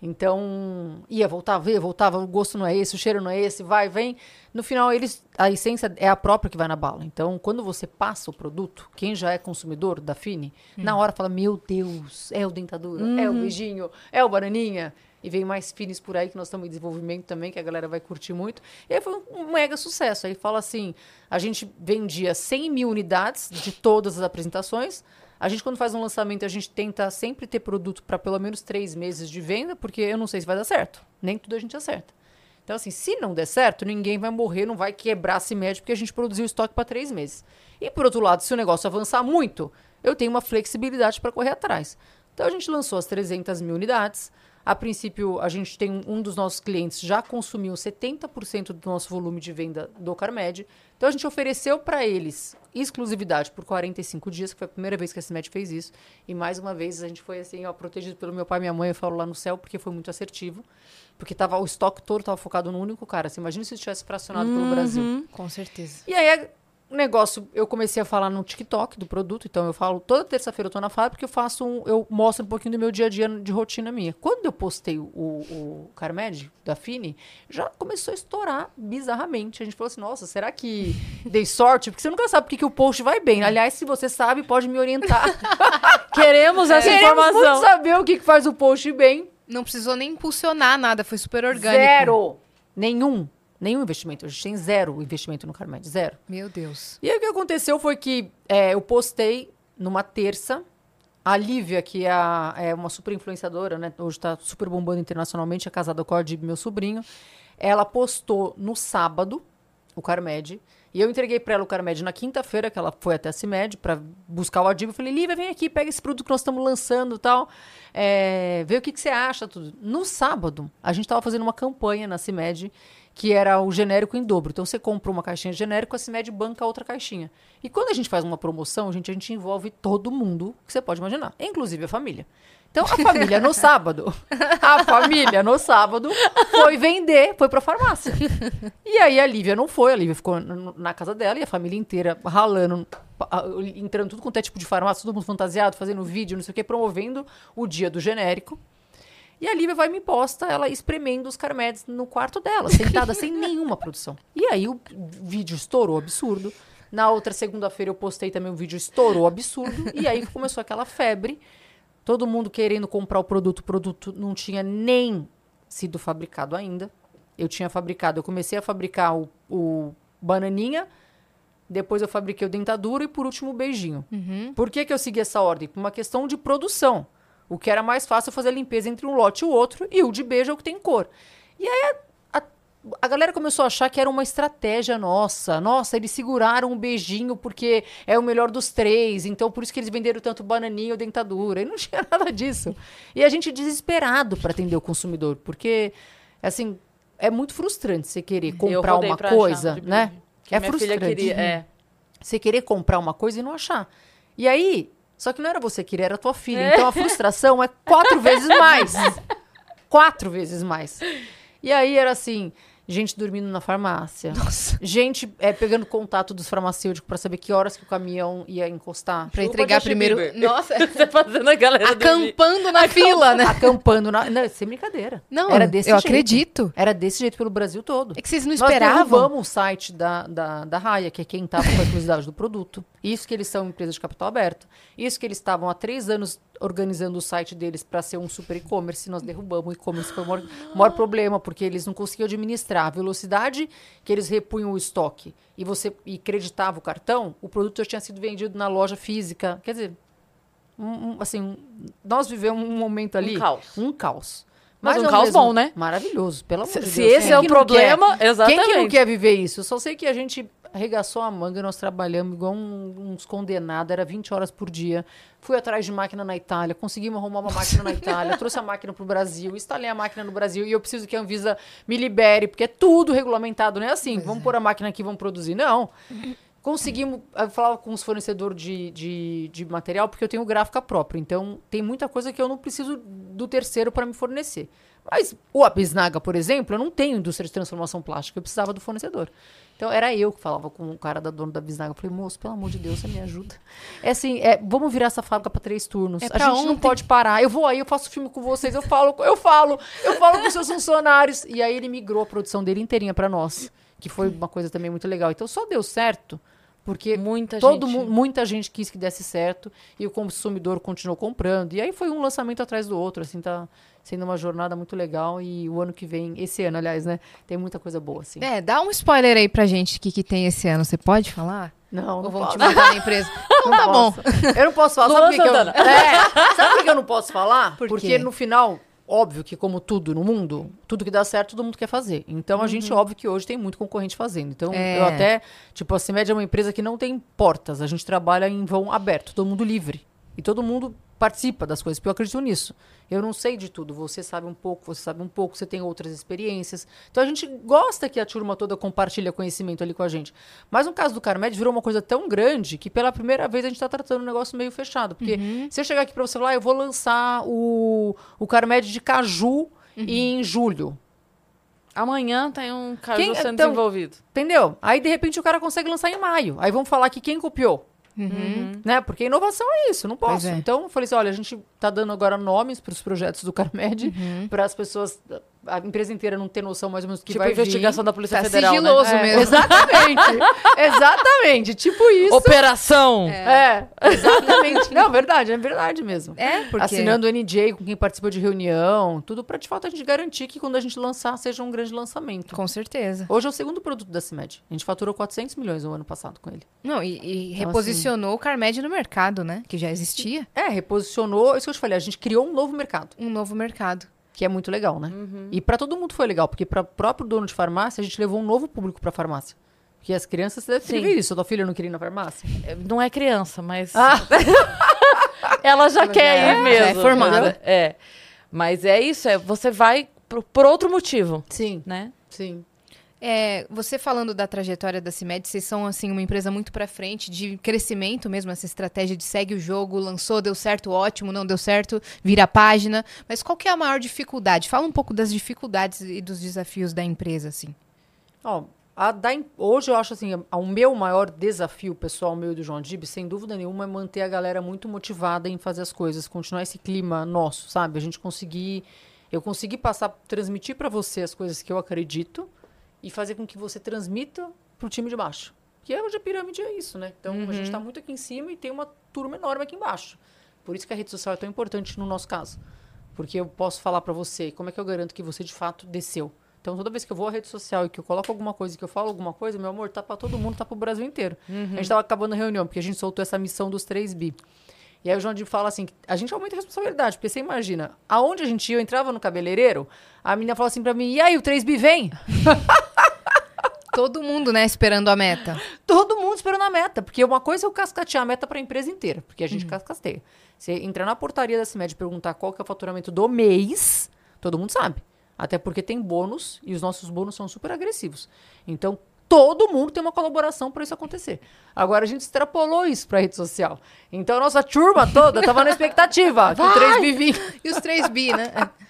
Então, ia, voltava, ia, voltava, o gosto não é esse, o cheiro não é esse, vai, vem. No final, eles, a essência é a própria que vai na bala. Então, quando você passa o produto, quem já é consumidor da Fini, na hora fala: Meu Deus, é o dentadura, é o beijinho, é o bananinha. E vem mais finis por aí que nós estamos em desenvolvimento também, que a galera vai curtir muito. E aí foi um, mega sucesso. Aí fala assim: a gente vendia 100 mil unidades de todas as apresentações. A gente, quando faz um lançamento, a gente tenta sempre ter produto para pelo menos três meses de venda, porque eu não sei se vai dar certo. Nem tudo a gente acerta. Então, assim, se não der certo, ninguém vai morrer, não vai quebrar a CIMED, porque a gente produziu estoque para três meses. E, por outro lado, se o negócio avançar muito, eu tenho uma flexibilidade para correr atrás. Então, a gente lançou as 300 mil unidades. A princípio, a gente tem um, um dos nossos clientes já consumiu 70% do nosso volume de venda do Carmed. Então, a gente ofereceu para eles exclusividade por 45 dias, que foi a primeira vez que a CIMED fez isso. E, mais uma vez, a gente foi assim, ó, protegido pelo meu pai e minha mãe, eu falo lá no céu, porque foi muito assertivo. Porque tava, o estoque todo estava focado no único cara. Você imagina se isso tivesse fracionado pelo Brasil. Com certeza. E aí negócio, eu comecei a falar no TikTok do produto, então eu falo, toda terça-feira eu tô na fábrica, eu faço um, eu mostro um pouquinho do meu dia a dia de rotina minha. Quando eu postei o, o Carmed, da Fini, já começou a estourar bizarramente. A gente falou assim, nossa, será que dei sorte? Porque você nunca sabe porque que o post vai bem. Aliás, se você sabe, pode me orientar. Queremos essa Queremos informação. muito saber o que, que faz o post bem. Não precisou nem impulsionar nada, foi super orgânico. Zero. Nenhum. Nenhum investimento. A gente tem zero investimento no Carmed. Zero. Meu Deus. E aí o que aconteceu foi que é, eu postei numa terça. A Lívia, que é, a- é uma super influenciadora, né? Hoje tá super bombando internacionalmente, é casada com a Adib, meu sobrinho. Ela postou no sábado o Carmed. E eu entreguei pra ela o Carmed na quinta-feira, que ela foi até a CIMED pra buscar o Adib. Eu falei, Lívia, vem aqui, pega esse produto que nós estamos lançando e tal. É, vê o que, que você acha, tudo. No sábado, a gente tava fazendo uma campanha na CIMED que era o genérico em dobro. Então você compra uma caixinha de genérico, a CIMED banca outra caixinha. E quando a gente faz uma promoção, gente, a gente envolve todo mundo que você pode imaginar, inclusive a família. Então a família no sábado, a família no sábado foi vender, foi pra farmácia. E aí a Lívia não foi, a Lívia ficou na casa dela e a família inteira ralando, entrando tudo quanto é tipo de farmácia, todo mundo fantasiado, fazendo vídeo, não sei o que, promovendo o dia do genérico. E a Lívia vai me posta ela espremendo os carmedes no quarto dela, sentada sem nenhuma produção. E aí o vídeo estourou absurdo. Na outra segunda-feira eu postei também um vídeo estourou absurdo. E aí começou aquela febre. Todo mundo querendo comprar o produto. O produto não tinha nem sido fabricado ainda. Eu tinha fabricado, eu comecei a fabricar o, o bananinha, depois eu fabriquei o dentadura e por último o beijinho. Por que, que eu segui essa ordem? Por uma questão de produção. O que era mais fácil é fazer a limpeza entre um lote e o outro, e o de beijo é o que tem cor. E aí a, a- a galera começou a achar que era uma estratégia nossa. Nossa, eles seguraram um beijinho porque é o melhor dos três, então por isso que eles venderam tanto bananinha ou dentadura. E não tinha nada disso. E a gente desesperado para atender o consumidor, porque, assim, é muito frustrante você querer comprar uma coisa, né? É frustrante. queria, é. Você querer comprar uma coisa e não achar. E aí, só que não era você querer, era a tua filha. Então a frustração é quatro vezes mais. Quatro vezes mais. E aí era assim, gente dormindo na farmácia. Gente é, pegando contato dos farmacêuticos para saber que horas que o caminhão ia encostar. Chupa entregar primeiro. Bieber. Nossa, Você fazendo a galera dormir. acampando na fila, né? Acampando na. Não, sem brincadeira. Não, era desse eu jeito. acredito. Era desse jeito pelo Brasil todo. É que vocês não Nós esperavam. derrubamos o site da, da, da Raia, que é quem estava com a exclusividade do produto. Isso que eles são empresa de capital aberto. Isso que eles estavam há três anos organizando o site deles para ser um super e-commerce. Nós derrubamos o e-commerce. Foi o maior, maior problema, porque eles não conseguiam administrar a velocidade que eles repunham o estoque e você e creditava o cartão, o produto já tinha sido vendido na loja física. Quer dizer, um- um- assim, um- nós vivemos um momento ali. caos. Um caos. Mas um ao caos mesmo- bom, né? Maravilhoso, pelo amor Se- de se Deus. esse Quem é o problema, quer? Quem que não exatamente. quer viver isso? Eu só sei que a gente arregaçou a manga, nós trabalhamos igual um- uns condenados, era 20 horas por dia. Fui atrás de máquina na Itália, conseguimos arrumar uma máquina na Itália, trouxe a máquina pro Brasil, instalei a máquina no Brasil e eu preciso que a Anvisa me libere, porque é tudo regulamentado, não é assim, vamos pôr a máquina aqui, vamos produzir. Não. Conseguimos, eu falava com os fornecedores de, de, de material, porque eu tenho gráfica própria, então tem muita coisa que eu não preciso do terceiro para me fornecer. Mas o Abisnaga, por exemplo, eu não tenho indústria de transformação plástica, eu precisava do fornecedor. Então era eu que falava com o cara da dona da Abisnaga. Eu falei, moço, pelo amor de Deus, você me ajuda. É assim, é, vamos virar essa fábrica para três turnos. É a gente não ontem. pode parar. Eu vou aí, eu faço filme com vocês, eu falo, eu falo, eu falo com seus funcionários. E aí ele migrou a produção dele inteirinha para nós, que foi uma coisa também muito legal. Então só deu certo. Porque Muita todo gente. mu- muita gente quis que desse certo e o consumidor continuou comprando. E aí foi um lançamento atrás do outro, assim, tá sendo uma jornada muito legal. E o ano que vem, esse ano, aliás, né, tem muita coisa boa, assim. É, dá um spoiler aí pra gente o que, que tem esse ano. Você pode falar? Não, Ou não vamos posso. te mandar na empresa? Então tá bom. Eu não posso falar. Luan Sabe por que, que eu... É, sabe por que eu não posso falar? Por Porque no final, óbvio que como tudo no mundo, tudo que dá certo, todo mundo quer fazer. Então a gente, óbvio que hoje tem muito concorrente fazendo. Então Uhum. É. eu até, tipo, a CIMED é uma empresa que não tem portas. A gente trabalha em vão aberto, todo mundo livre. E todo mundo participa das coisas, porque eu acredito nisso. Eu não sei de tudo, você sabe um pouco, você sabe um pouco, você tem outras experiências. Então a gente gosta que a turma toda compartilha conhecimento ali com a gente. Mas no caso do Carmed virou uma coisa tão grande que pela primeira vez a gente está tratando um negócio meio fechado. Porque se eu chegar aqui para você falar, ah, eu vou lançar o, o Carmed de caju em julho. Amanhã tem um caju Quem- sendo então- desenvolvido. Entendeu? Aí, de repente, o cara consegue lançar em maio. Aí vamos falar que quem copiou. Né? Porque inovação é isso, não posso. é. Então, eu falei assim: olha, a gente tá dando agora nomes para os projetos do Carmed, para as pessoas, a empresa inteira não ter noção mais ou menos do que tipo vai investigação vir. da Polícia Tá Federal, sigiloso né? É, mesmo. Exatamente. exatamente. Tipo isso. Operação! É, exatamente. Não, verdade, é verdade mesmo. É, porque... Assinando o NJ com quem participa de reunião, tudo para de fato a gente garantir que quando a gente lançar seja um grande lançamento. Com certeza. Hoje é o segundo produto da CIMED. A gente faturou 400 milhões no ano passado com ele. Não, e, e Então, reposicionou o Carmed no mercado, né? Que já existia. É, reposicionou, isso que eu te falei, a gente criou um novo mercado, Um novo mercado. que é muito legal, né? E para todo mundo foi legal, porque para próprio dono de farmácia, a gente levou um novo público para farmácia. Porque as crianças, você deve ter Sim. visto isso, a tua filha não queria ir na farmácia? Não é criança, mas Ah, ela já quer já é- ir mesmo. é formada. É. Mas é isso, é, você vai por, por outro motivo, sim, né? sim. É, você falando da trajetória da CIMED, vocês são assim uma empresa muito pra frente, de crescimento mesmo, essa estratégia de segue o jogo, lançou, deu certo, ótimo, não deu certo, vira a página. Mas qual que é a maior dificuldade? Fala um pouco das dificuldades e dos desafios da empresa, assim. Da hoje eu acho assim, o meu maior desafio pessoal, meu e do João Dib, sem dúvida nenhuma, é manter a galera muito motivada em fazer as coisas, continuar esse clima nosso, sabe? A gente conseguir, eu conseguir passar, transmitir para você as coisas que eu acredito e fazer com que você transmita pro time de baixo. Que hoje a pirâmide é isso, né? Então a gente tá muito aqui em cima e tem uma turma enorme aqui embaixo. Por isso que a rede social é tão importante no nosso caso. Porque eu posso falar para você como é que eu garanto que você de fato desceu. Então, toda vez que eu vou à rede social e que eu coloco alguma coisa, que eu falo alguma coisa, meu amor, tá para todo mundo, tá para o Brasil inteiro. A gente tava acabando a reunião, porque a gente soltou essa missão dos 3 bi. E aí o João fala assim, a gente aumenta a responsabilidade, porque você imagina, aonde a gente ia, eu entrava no cabeleireiro, a menina falou assim para mim, e aí, o 3 bi vem? Todo mundo, né, esperando a meta. Todo mundo esperando a meta, porque uma coisa é eu cascatear a meta para a empresa inteira, porque a gente cascateia. Você entrar na portaria da CIMED e perguntar qual que é o faturamento do mês, todo mundo sabe. Até porque tem bônus e os nossos bônus são super agressivos. Então, todo mundo tem uma colaboração para isso acontecer. Agora, a gente extrapolou isso para rede social. Então, a nossa turma toda estava na expectativa que o 3 bi vinha. E os 3 bi, né?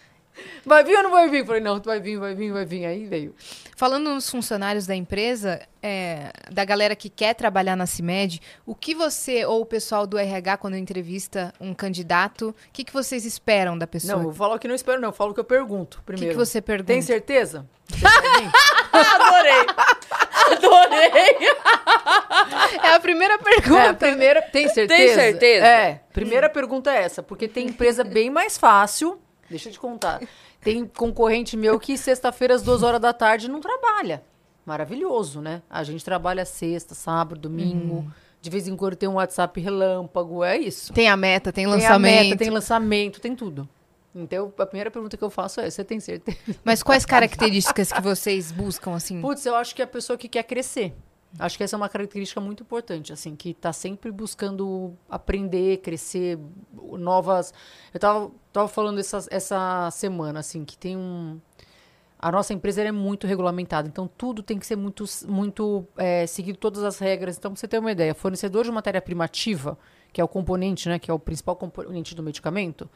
Vai vir ou não vai vir? Falei, não, vai vir, vai vir, vai vir. Aí veio. Falando nos funcionários da empresa, é, da galera que quer trabalhar na CIMED, o que você ou o pessoal do RH, quando entrevista um candidato, o que, que vocês esperam da pessoa? Não, eu vou falar o que não espero, não. Eu falo que eu pergunto o que, primeiro. que você pergunta? Tem certeza? Você? Adorei! Adorei! É a primeira É, pergunta. a primeira, tem certeza? Tem certeza? É, primeira pergunta é essa, porque tem empresa bem mais fácil, deixa eu te contar, tem concorrente meu que sexta-feira às duas horas da tarde não trabalha. Maravilhoso, né? A gente trabalha sexta, sábado, domingo, de vez em quando tem um WhatsApp relâmpago, é isso. Tem a meta, tem Tem a lançamento. meta, tem lançamento, tem tudo. Então, a primeira pergunta que eu faço é, você tem certeza? Mas quais características que vocês buscam, assim? Putz, eu acho que é a pessoa que quer crescer. Acho que essa é uma característica muito importante, assim, que tá sempre buscando aprender, crescer, novas. Eu tava, tava falando essa, essa semana, assim, que tem um. A nossa empresa é muito regulamentada, então tudo tem que ser muito, muito é, seguido todas as regras. Então, pra você ter uma ideia, fornecedor de matéria-prima ativa, que é o componente, né, que é o principal componente do medicamento,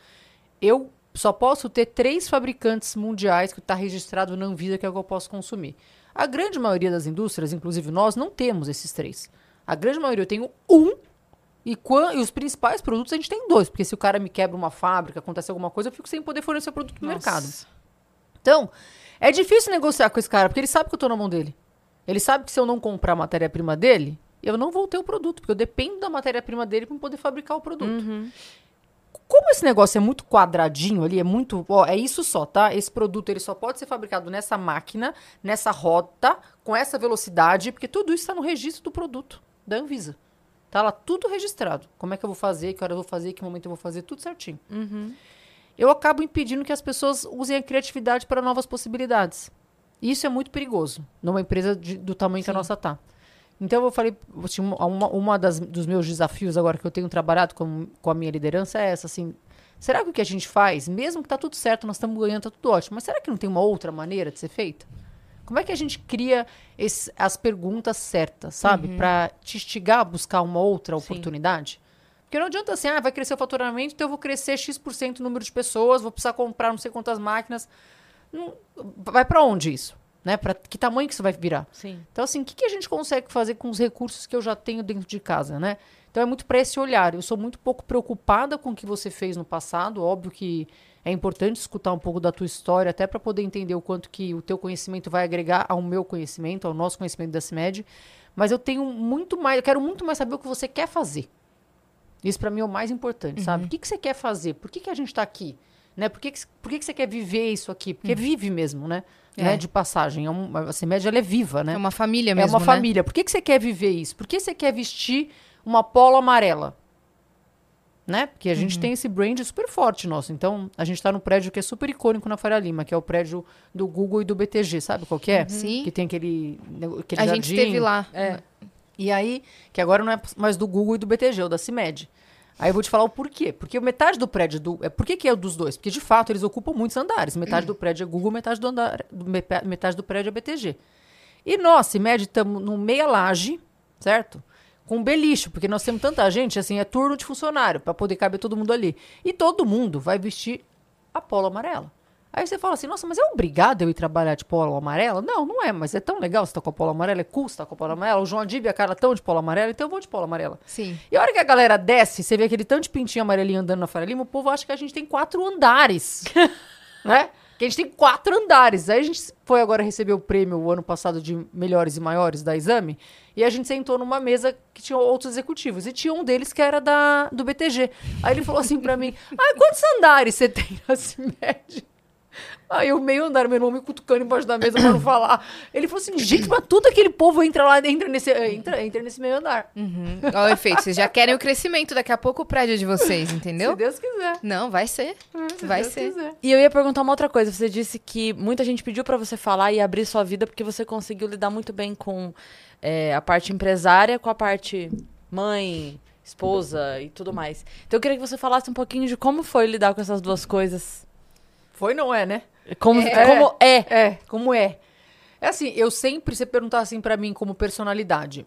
eu só posso ter três fabricantes mundiais que está registrado na Anvisa que é o que eu posso consumir. A grande maioria das indústrias, inclusive nós, não temos esses três. A grande maioria eu tenho um e, e os principais produtos a gente tem dois, porque se o cara me quebra uma fábrica, acontece alguma coisa, eu fico sem poder fornecer produto no mercado. Então, é difícil negociar com esse cara, porque ele sabe que eu estou na mão dele. Ele sabe que se eu não comprar a matéria-prima dele, eu não vou ter o produto, porque eu dependo da matéria-prima dele para poder fabricar o produto. Como esse negócio é muito quadradinho ali, é muito. Ó, é isso só, tá? Esse produto ele só pode ser fabricado nessa máquina, nessa rota, com essa velocidade, porque tudo isso está no registro do produto da Anvisa. Tá lá tudo registrado. Como é que eu vou fazer, que hora eu vou fazer, que momento eu vou fazer, tudo certinho. Eu acabo impedindo que as pessoas usem a criatividade para novas possibilidades. E Isso é muito perigoso numa empresa de- do tamanho que a nossa tá. Então eu falei, assim, uma, uma, das, dos meus desafios agora que eu tenho trabalhado com, com a minha liderança é essa, assim, será que o que a gente faz, mesmo que tá tudo certo, nós estamos ganhando, tá tudo ótimo, mas será que não tem uma outra maneira de ser feita? Como é que a gente cria esse- as perguntas certas, sabe? Pra te instigar a buscar uma outra oportunidade? Porque não adianta assim, ah, vai crescer o faturamento, então eu vou crescer X% o número de pessoas, vou precisar comprar não sei quantas máquinas. Não- vai para onde isso? Né? Pra que tamanho que isso vai virar? Sim. Então, assim, o que, que a gente consegue fazer com os recursos que eu já tenho dentro de casa, né? Então, é muito para esse olhar. Eu sou muito pouco preocupada com o que você fez no passado. Óbvio que é importante escutar um pouco da tua história, até para poder entender o quanto que o teu conhecimento vai agregar ao meu conhecimento, ao nosso conhecimento da CIMED. Mas eu tenho muito mais, eu quero muito mais saber o que você quer fazer. Isso para mim é o mais importante, sabe? O que, que você quer fazer? Por que, que a gente está aqui? Né? Por, que, que, por que, que você quer viver isso aqui? Porque vive mesmo, né? É. né? De passagem. É um, a CIMED ela é viva, né? É uma família É mesmo, uma né? família. Por que, que você quer viver isso? Por que você quer vestir uma polo amarela? Né? Porque a Uhum. gente tem esse brand super forte nosso. Então, a gente está no prédio que é super icônico na Faria Lima, que é o prédio do Google e do BTG, sabe qual que é? Sim. Que tem aquele, aquele A gente jardim. esteve lá. É. E aí, que agora não é mais do Google e do BTG, é o da CIMED. Aí eu vou te falar o porquê. Porque metade do prédio do. É, por que, que é o dos dois? Porque de fato eles ocupam muitos andares. Metade do prédio é Google, metade do, andar, metade do prédio é BTG. E nós, CIMED, estamos no meia laje, certo? Com beliche, porque nós temos tanta gente, assim, é turno de funcionário, para poder caber todo mundo ali. E todo mundo vai vestir a polo amarela. Aí você fala assim, nossa, mas é obrigado eu ir trabalhar de polo amarela? Não, não é, mas é tão legal você tá com a polo amarela, é cool você tá com a polo amarela. O João Adib e a cara tão de polo amarela, então eu vou de polo amarela. Sim. E a hora que a galera desce, você vê aquele tanto de pintinho amarelinho andando na Faria Lima, o povo acha que a gente tem quatro andares. né? Que a gente tem quatro andares. Aí a gente foi agora receber o prêmio o ano passado de melhores e maiores da Exame, e a gente sentou numa mesa que tinha outros executivos. E tinha um deles que era da, do BTG. Aí ele falou assim pra mim: Ah, quantos andares você tem na CIMED? Aí eu meio andar, meu irmão me cutucando embaixo da mesa pra não falar. Ele falou assim, gente, mas tudo aquele povo entra lá, entra nesse, entra, entra nesse meio andar. Uhum. Olha o efeito. Vocês já querem o crescimento daqui a pouco o prédio de vocês, entendeu? Se Deus quiser. Não, vai ser. Se Vai Deus ser. quiser. E eu ia perguntar uma outra coisa. Você disse que muita gente pediu pra você falar e abrir sua vida porque você conseguiu lidar muito bem com é, a parte empresária, com a parte mãe, esposa e tudo mais. Então eu queria que você falasse um pouquinho de como foi lidar com essas duas coisas. Foi, não é, né? Como É. como é. É, como é. É assim, eu sempre, você perguntar assim pra mim como personalidade.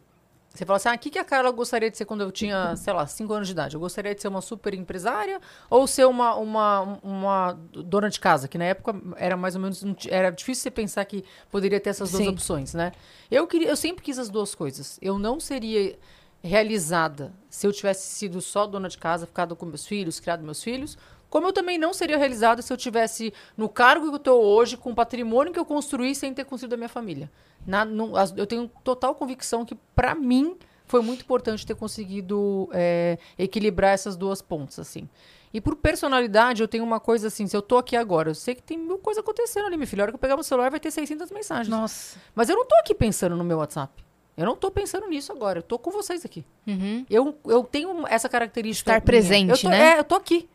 Você fala assim, ah, o que, que a Carla gostaria de ser quando eu tinha, sei lá, 5 anos de idade? Eu gostaria de ser uma super empresária ou ser uma, uma, uma dona de casa? Que na época era mais ou menos, era difícil você pensar que poderia ter essas duas Sim. opções, né? Eu, queria, eu sempre quis as duas coisas. Eu não seria realizada se eu tivesse sido só dona de casa, ficado com meus filhos, criado meus filhos, como eu também não seria realizada se eu tivesse no cargo que eu estou hoje, com o patrimônio que eu construí sem ter construído a minha família. Na- não- as- eu tenho total convicção que, para mim, foi muito importante ter conseguido é, equilibrar essas duas pontas, assim. E por personalidade, eu tenho uma coisa assim, se eu tô aqui agora, eu sei que tem mil coisas acontecendo ali, minha filha. A hora que eu pegar meu celular, vai ter 600 mensagens. Nossa. Mas eu não tô aqui pensando no meu WhatsApp. Eu não tô pensando nisso agora. Eu tô com vocês aqui. Uhum. Eu, eu tenho essa característica. Estar minha. presente, eu tô, né? É, eu tô aqui.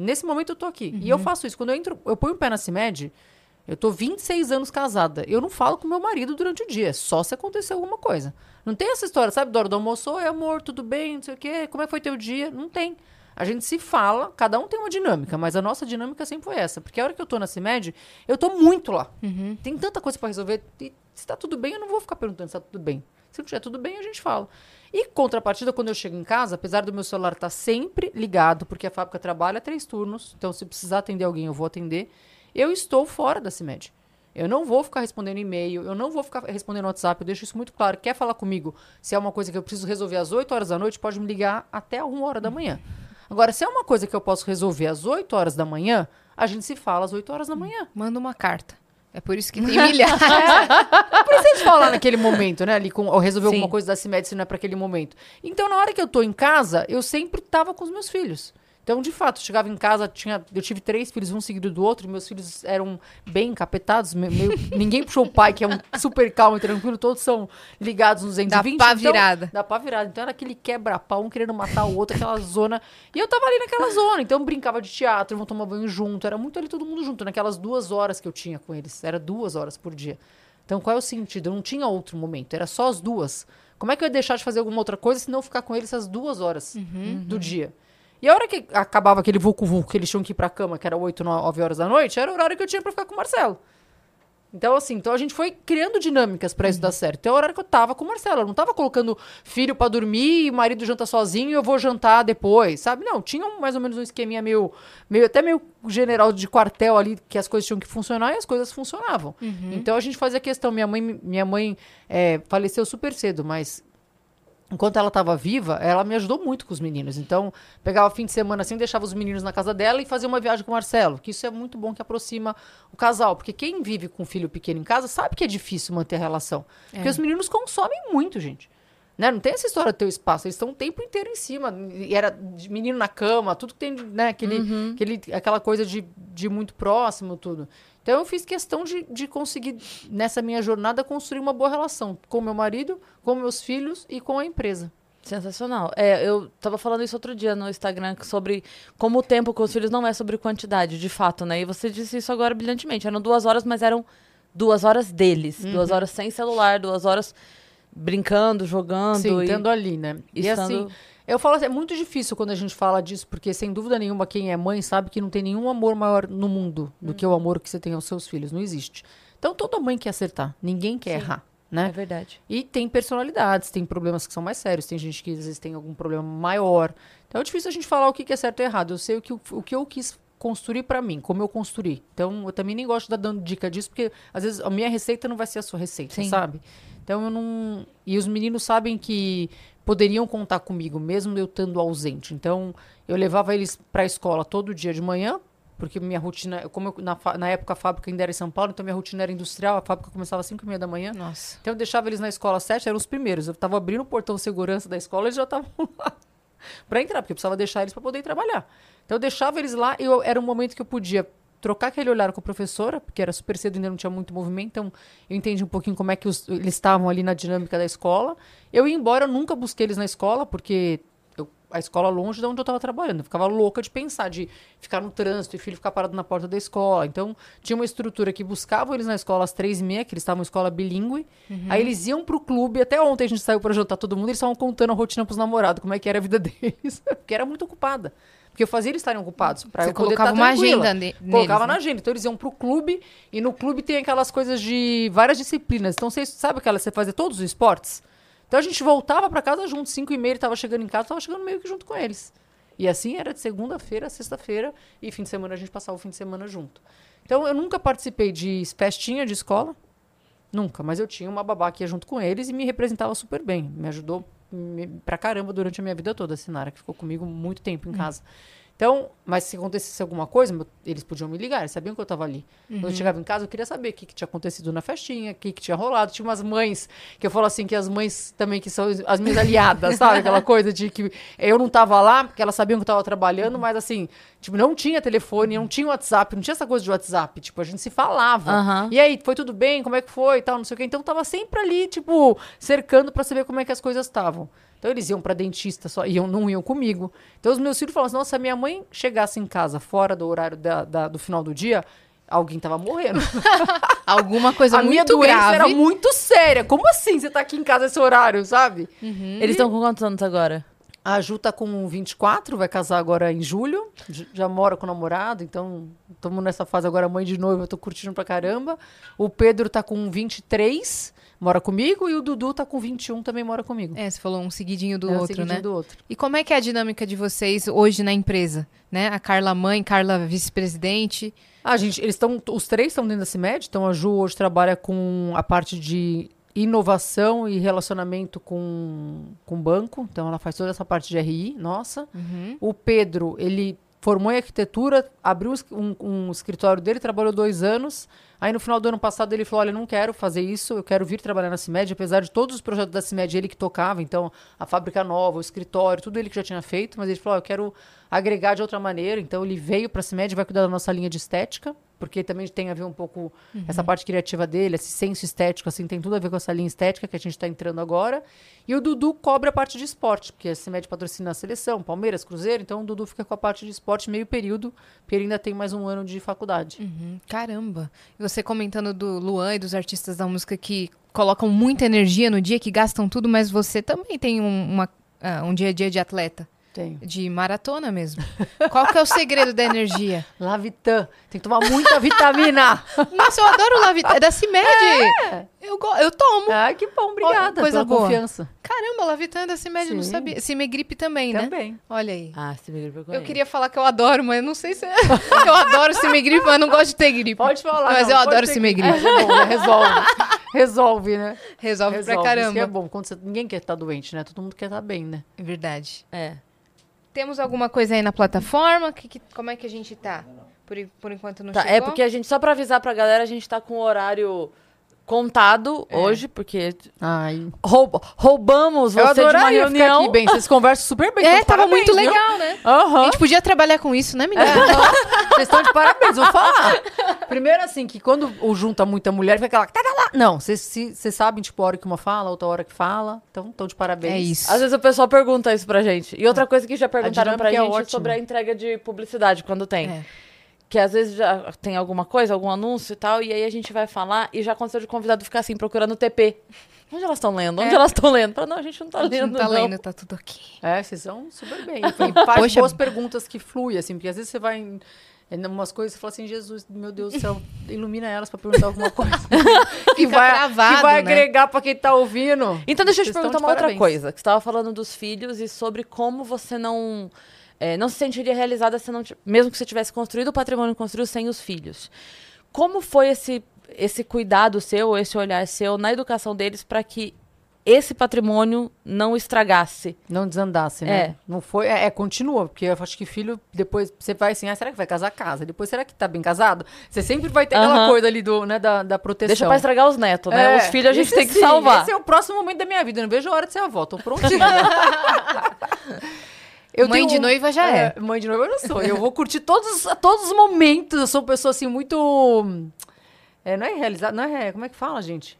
Nesse momento eu tô aqui. E eu faço isso. Quando eu entro, eu ponho o pé na CIMED, eu tô 26 anos casada. Eu não falo com meu marido durante o dia. É só se acontecer alguma coisa. Não tem essa história, sabe? Da hora do almoço, oi amor, tudo bem, não sei o quê. Como é que foi teu dia? Não tem. A gente se fala, cada um tem uma dinâmica, mas a nossa dinâmica sempre foi essa. Porque a hora que eu tô na CIMED, eu tô muito lá. Tem tanta coisa pra resolver. E se tá tudo bem, eu não vou ficar perguntando se tá tudo bem. Se não tiver tudo bem, a gente fala. E contrapartida, quando eu chego em casa, apesar do meu celular estar sempre ligado, porque a fábrica trabalha três turnos, então se precisar atender alguém, eu vou atender, eu estou fora da CIMED. Eu não vou ficar respondendo e-mail, eu não vou ficar respondendo WhatsApp, eu deixo isso muito claro. Quer falar comigo? Se é uma coisa que eu preciso resolver às 8 horas da noite, pode me ligar até 1 hora da manhã. Agora, se é uma coisa que eu posso resolver às 8 horas da manhã, a gente se fala às 8 horas da manhã. Manda uma carta. É por isso que tem milhares. Não precisa falar naquele momento, né? Ali com, ou resolver Sim. alguma coisa da CIMED se não é para aquele momento. Então, na hora que eu tô em casa, eu sempre tava com os meus filhos. Então, de fato, eu chegava em casa, tinha, eu tive três filhos, um seguido do outro, e meus filhos eram bem encapetados, me- meio, ninguém puxou o pai, que é um super calmo e tranquilo, todos são ligados nos 220. pá então- virada. Dá pá virada. Então era aquele quebra-pau, um querendo matar o outro, aquela zona. E eu tava ali naquela zona, então eu brincava de teatro, vão tomar banho junto, era muito ali todo mundo junto, naquelas duas horas que eu tinha com eles. Era duas horas por dia. Então qual é o sentido? Eu não tinha outro momento, era só as duas. Como é que eu ia deixar de fazer alguma outra coisa se não ficar com eles essas duas horas do dia? E a hora que acabava aquele vulco-vulco, que eles tinham que ir pra cama, que era 8, 9 horas da noite, era o horário que eu tinha pra ficar com o Marcelo. Então, assim, então a gente foi criando dinâmicas pra isso dar certo. Então, é o horário que eu tava com o Marcelo. Eu não tava colocando filho pra dormir e o marido janta sozinho e eu vou jantar depois, sabe? Não, tinha um- mais ou menos um esqueminha meio, meio até meio general de quartel ali, que as coisas tinham que funcionar e as coisas funcionavam. Então a gente fazia questão. Minha mãe, minha mãe é, faleceu super cedo, mas enquanto ela estava viva, ela me ajudou muito com os meninos. Então, pegava fim de semana assim, deixava os meninos na casa dela e fazia uma viagem com o Marcelo. Que isso é muito bom que aproxima o casal. Porque quem vive com um filho pequeno em casa sabe que é difícil manter a relação. Porque os meninos consomem muito, gente. Né? Não tem essa história do teu espaço. Eles estão o tempo inteiro em cima. E era de menino na cama, tudo que tem, né? Aquele, aquele, aquela coisa de, de muito próximo, tudo. Então eu fiz questão de, de conseguir, nessa minha jornada, construir uma boa relação com meu marido, com meus filhos e com a empresa. Sensacional. É, eu tava falando isso outro dia no Instagram sobre como o tempo com os filhos não é sobre quantidade, de fato, né? E você disse isso agora brilhantemente. Eram duas horas, mas eram duas horas deles. Uhum. Duas horas sem celular, duas horas brincando, jogando. Sim, e... estando ali, né? E estando- assim, eu falo assim, é muito difícil quando a gente fala disso, porque sem dúvida nenhuma, quem é mãe sabe que não tem nenhum amor maior no mundo do que o amor que você tem aos seus filhos. Não existe. Então toda mãe quer acertar, ninguém quer errar, né? É verdade. E tem personalidades, tem problemas que são mais sérios, tem gente que às vezes tem algum problema maior. Então é difícil a gente falar o que é certo e errado. Eu sei o que, o, que eu quis construir pra mim, como eu construí. Então eu também nem gosto de dar dando dica disso, porque às vezes a minha receita não vai ser a sua receita, Sim. sabe? Então eu não. E os meninos sabem que poderiam contar comigo, mesmo eu estando ausente. Então eu levava eles pra escola todo dia de manhã. Porque minha rotina, como eu- na, na época a fábrica ainda era em São Paulo, então minha rotina era industrial, a fábrica começava às 5 e meia da manhã. Nossa. Então eu deixava eles na escola às sete, eram os primeiros. Eu tava abrindo o portão de segurança da escola, eles já estavam lá pra entrar, porque eu precisava deixar eles pra poder ir trabalhar. Então eu deixava eles lá e eu, era um momento que eu podia trocar aquele olhar com a professora, porque era super cedo, ainda não tinha muito movimento, então eu entendi um pouquinho como é que os- eles estavam ali na dinâmica da escola. Eu ia embora, eu nunca busquei eles na escola, porque eu- a escola longe de onde eu estava trabalhando. Eu ficava louca de pensar, de ficar no trânsito e filho ficar parado na porta da escola. Então, tinha uma estrutura que buscava eles na escola às três e meia, que eles estavam em escola bilíngue. Aí eles iam pro clube. Até ontem a gente saiu para jantar todo mundo, eles estavam contando a rotina pros namorados, como é que era a vida deles. porque era muito ocupada. Porque eu fazia eles estarem ocupados. Pra Você eu poder colocava tá uma agenda ne- Colocava neles, na né? agenda. Então eles iam pro clube e no clube tem aquelas coisas de várias disciplinas. Então você sabe aquela você fazia todos os esportes? Então a gente voltava pra casa junto, 5 e meia, ele tava chegando em casa, tava chegando meio que junto com eles. E assim era de segunda-feira a sexta-feira e fim de semana a gente passava o fim de semana junto. Então eu nunca participei de festinha de escola, nunca, mas eu tinha uma babá que ia junto com eles e me representava super bem, me ajudou pra caramba durante a minha vida toda, a Sinara, que ficou comigo muito tempo em casa. Então, mas se acontecesse alguma coisa, eles podiam me ligar, eles sabiam que eu estava ali. Quando eu chegava em casa, eu queria saber o que, que tinha acontecido na festinha, o que, que tinha rolado. Tinha umas mães, que eu falo assim, que as mães também, que são as minhas aliadas, sabe? Aquela coisa de que eu não estava lá, porque elas sabiam que eu estava trabalhando, mas assim, tipo, não tinha telefone, não tinha WhatsApp, não tinha essa coisa de WhatsApp. Tipo, a gente se falava. Aham. E aí, foi tudo bem? Como é que foi? E tal, não sei o quê. Então, tava sempre ali, tipo, cercando pra saber como é que as coisas estavam. Então, eles iam pra dentista, só iam, não iam comigo. Então, os meus filhos falavam assim, nossa, se a minha mãe chegasse em casa fora do horário da- da- do final do dia, alguém tava morrendo. Alguma coisa a muito minha doença grave. era muito séria. Como assim você tá aqui em casa esse horário, sabe? Eles estão com quantos anos agora? A Ju tá com 24, vai casar agora em julho. Já mora com o namorado, então estamos nessa fase agora, mãe de noiva, eu tô curtindo pra caramba. O Pedro tá com 23, mora comigo, e o Dudu tá com 21, também mora comigo. É, você falou um seguidinho do É, um outro, seguidinho né? do outro. E como é que é a dinâmica de vocês hoje na empresa? Né? A Carla mãe, Carla vice-presidente. Ah, gente, eles estão. Os três estão dentro da CIMED, então a Ju hoje trabalha com a parte de inovação e relacionamento com, com banco. Então ela faz toda essa parte de RI, nossa. O Pedro, ele formou em arquitetura, abriu um, um escritório dele, trabalhou dois anos. Aí no final do ano passado ele falou: Olha, não quero fazer isso, eu quero vir trabalhar na CIMED, apesar de todos os projetos da CIMED ele que tocava, então a fábrica nova, o escritório, tudo ele que já tinha feito, mas ele falou: "Ó, Eu quero agregar de outra maneira. Então ele veio para a CIMED, vai cuidar da nossa linha de estética, porque também tem a ver um pouco essa parte criativa dele, esse senso estético, assim, tem tudo a ver com essa linha estética que a gente está entrando agora. E o Dudu cobre a parte de esporte, porque a CIMED patrocina a seleção, Palmeiras, Cruzeiro, então o Dudu fica com a parte de esporte meio período, porque ele ainda tem mais um ano de faculdade. Uhum, caramba. E você comentando do Luan e dos artistas da música que colocam muita energia no dia, que gastam tudo, mas você também tem um, uma, ah, um dia a dia de atleta. Tenho. De maratona mesmo. Qual que é o segredo da energia? Lavitan. Tem que tomar muita vitamina. Nossa, eu adoro Lavitan. É da CIMED. Eu, go- eu tomo. Ai, que bom, obrigada coisa pela boa. confiança. Caramba, Lavitan é da CIMED, eu não sabia. Cimegripe também, né? Também. Olha aí. Ah, se me gripe, Eu queria falar que eu adoro, mas eu não sei se... é- eu adoro Cimegripe, mas eu não gosto de ter gripe. Pode falar. Mas não, eu adoro Cimegripe. É, é bom, né? Resolve. Resolve, né? Resolve, Resolve. pra Isso caramba. que é bom. Quando você- ninguém quer estar doente, né? Todo mundo quer estar bem, né? É Verdade. É. Temos alguma coisa aí na plataforma? Que, que- como é que a gente tá? Por, por enquanto não Tá, chegou? é porque a gente, só pra avisar pra galera, a gente tá com o horário contado É. hoje, porque Ai. roub- roubamos Eu você de uma reunião. aqui bem. Vocês conversam super bem. É, então tava parabéns, muito viu? legal, né? Aham. A gente podia trabalhar com isso, né, menina? Vocês estão de parabéns, vou falar. Primeiro, assim, que quando o junta muita mulher, fica aquela. "Tá, tá, tá". Não, vocês sabem, tipo, a hora que uma fala, outra hora que fala. Então, estão de parabéns. É isso. Às vezes o pessoal pergunta isso pra gente. E outra coisa que já perguntaram pra é gente ótima. sobre a entrega de publicidade, quando tem. É. Que às vezes já tem alguma coisa, algum anúncio e tal, e aí a gente vai falar e já aconteceu de convidado ficar assim, procurando TP. Onde elas estão lendo? Onde É. elas estão lendo? Fala, não, a gente não tá A gente lendo, não tá não. lendo, tá tudo aqui. É, vocês são super bem. E faz Poxa. boas perguntas que fluem, assim, porque às vezes você vai em, em umas coisas e fala assim, Jesus, meu Deus do céu, ilumina elas pra perguntar alguma coisa. que vai, travado, que vai né? agregar pra quem tá ouvindo. Então deixa eu te perguntar uma outra coisa. Que você estava falando dos filhos e sobre como você não... é, não se sentiria realizada se não... Mesmo que você tivesse construído o patrimônio construído sem os filhos. Como foi esse, esse cuidado seu, esse olhar seu na educação deles para que esse patrimônio não estragasse? Não desandasse, né? É. Não foi. É, é, continua, porque eu acho que filho, depois você vai assim, ah, será que vai casar casa? Depois, será que tá bem casado? Você sempre vai ter aquela Aham. coisa ali do, né, da, da proteção. Deixa pra estragar os netos, né? É, Os filhos a gente esse tem que sim, salvar. Esse é o próximo momento da minha vida. Eu não vejo a hora de ser avó. Tô prontinha. Eu Mãe de noiva já é. Mãe de noiva eu não sou. Eu vou curtir todos, todos os momentos. Eu sou uma pessoa assim muito. É, não é realizada. Não é. Como é que fala, gente?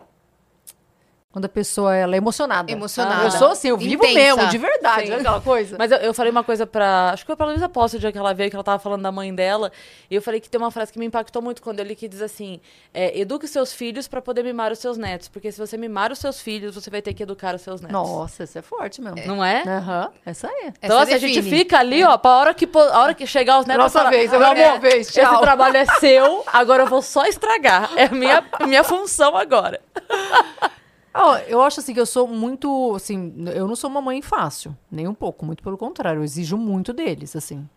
Quando a pessoa ela é emocionada. Emocionada. Eu sou assim, eu vivo Intensa. mesmo, de verdade. Sim. Aquela coisa. Mas eu, eu falei uma coisa pra. Acho que foi pra Luísa Posse o dia que ela veio, que ela tava falando da mãe dela. E eu falei que tem uma frase que me impactou muito quando eu li que diz assim: é, eduque seus filhos pra poder mimar os seus netos. Porque se você mimar os seus filhos, você vai ter que educar os seus netos. Nossa, isso é forte mesmo. Não é? Aham, essa aí. Então, Essa assim, a gente fica ali, ó, pra hora que, a hora que chegar os netos. Nossa vez, "Meu agora é amor, vez, Esse tchau." trabalho é seu, agora eu vou só estragar. É a minha, minha função agora. Ó, eu acho assim que eu sou muito, assim, eu não sou uma mãe fácil, nem um pouco, muito pelo contrário, eu exijo muito deles, assim.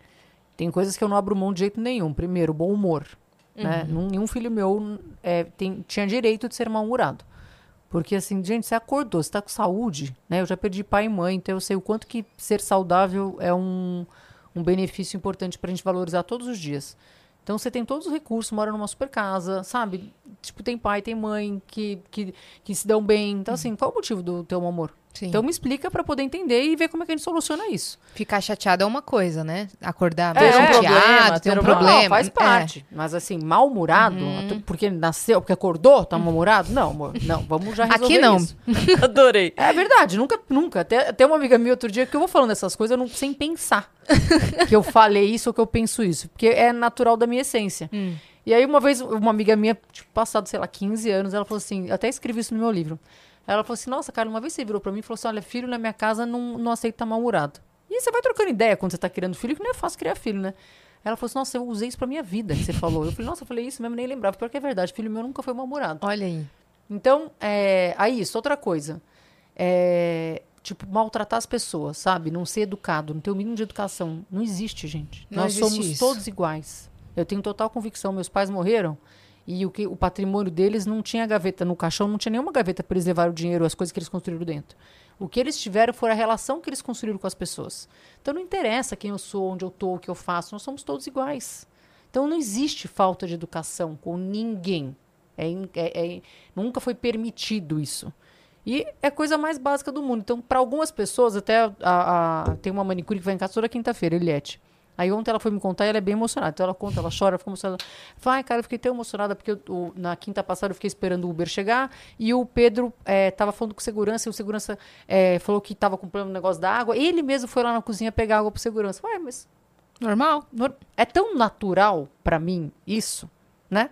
Tem coisas que eu não abro mão de jeito nenhum. Primeiro, bom humor, né? Num- Nenhum filho meu é, tem- tinha direito de ser mal-humorado. Porque assim, gente, você acordou, você tá com saúde, né? Eu já perdi pai e mãe, então eu sei o quanto que ser saudável é um, um benefício importante pra gente valorizar todos os dias. Então você tem todos os recursos, mora numa super casa, sabe? Tipo, tem pai, tem mãe que, que, que se dão bem. Então, assim, qual é o motivo do teu amor? Sim. Então me explica pra poder entender e ver como é que a gente soluciona isso. Ficar chateado é uma coisa, né? Acordar É, bem ter um problema, chateado, ter ter um um- problema. Não, faz É. parte. Mas assim, mal-humorado, até porque nasceu, porque acordou, tá mal-humorado? Não, amor. Não, vamos já resolver Aqui não. isso. Adorei. É verdade, nunca, nunca. Até, até uma amiga minha outro dia que eu vou falando essas coisas eu não, sem pensar que eu falei isso ou que eu penso isso. Porque é natural da minha essência. E aí, uma vez, uma amiga minha, tipo, passado, sei lá, 15 anos, ela falou assim: eu até escrevi isso no meu livro. Ela falou assim: Nossa, cara, uma vez você virou pra mim e falou assim: Olha, filho na minha casa não, não aceita mal-humorado. E você vai trocando ideia quando você tá criando filho, que não é fácil criar filho, né? Ela falou assim: Nossa, eu usei isso pra minha vida, que você falou. Eu falei: Nossa, eu falei isso mesmo, nem lembrava. Pior que é verdade, filho meu nunca foi mal-humorado. Olha aí. Então, é, aí isso, outra coisa. É, tipo, maltratar as pessoas, sabe? Não ser educado, não ter o mínimo de educação. Não existe, gente. Não Nós existe somos isso. todos iguais. Eu tenho total convicção. Meus pais morreram e o, que, o patrimônio deles não tinha gaveta no caixão, não tinha nenhuma gaveta para eles levarem o dinheiro, as coisas que eles construíram dentro. O que eles tiveram foi a relação que eles construíram com as pessoas. Então não interessa quem eu sou, onde eu estou, o que eu faço, nós somos todos iguais. Então não existe falta de educação com ninguém. É é- é- nunca foi permitido isso. E é a coisa mais básica do mundo. Então, para algumas pessoas, até a, a- tem uma manicure que vai em casa toda quinta-feira, Eliette. Aí ontem ela foi me contar e ela é bem emocionada. Então ela conta, ela chora, fica emocionada. Fala, cara, eu fiquei tão emocionada porque eu- na quinta passada eu fiquei esperando o Uber chegar e o Pedro estava falando com segurança e o segurança eh, falou que estava comprando um negócio da água. Ele mesmo foi lá na cozinha pegar água pro segurança. Ué, mas Normal. nor- é tão natural pra mim isso, né?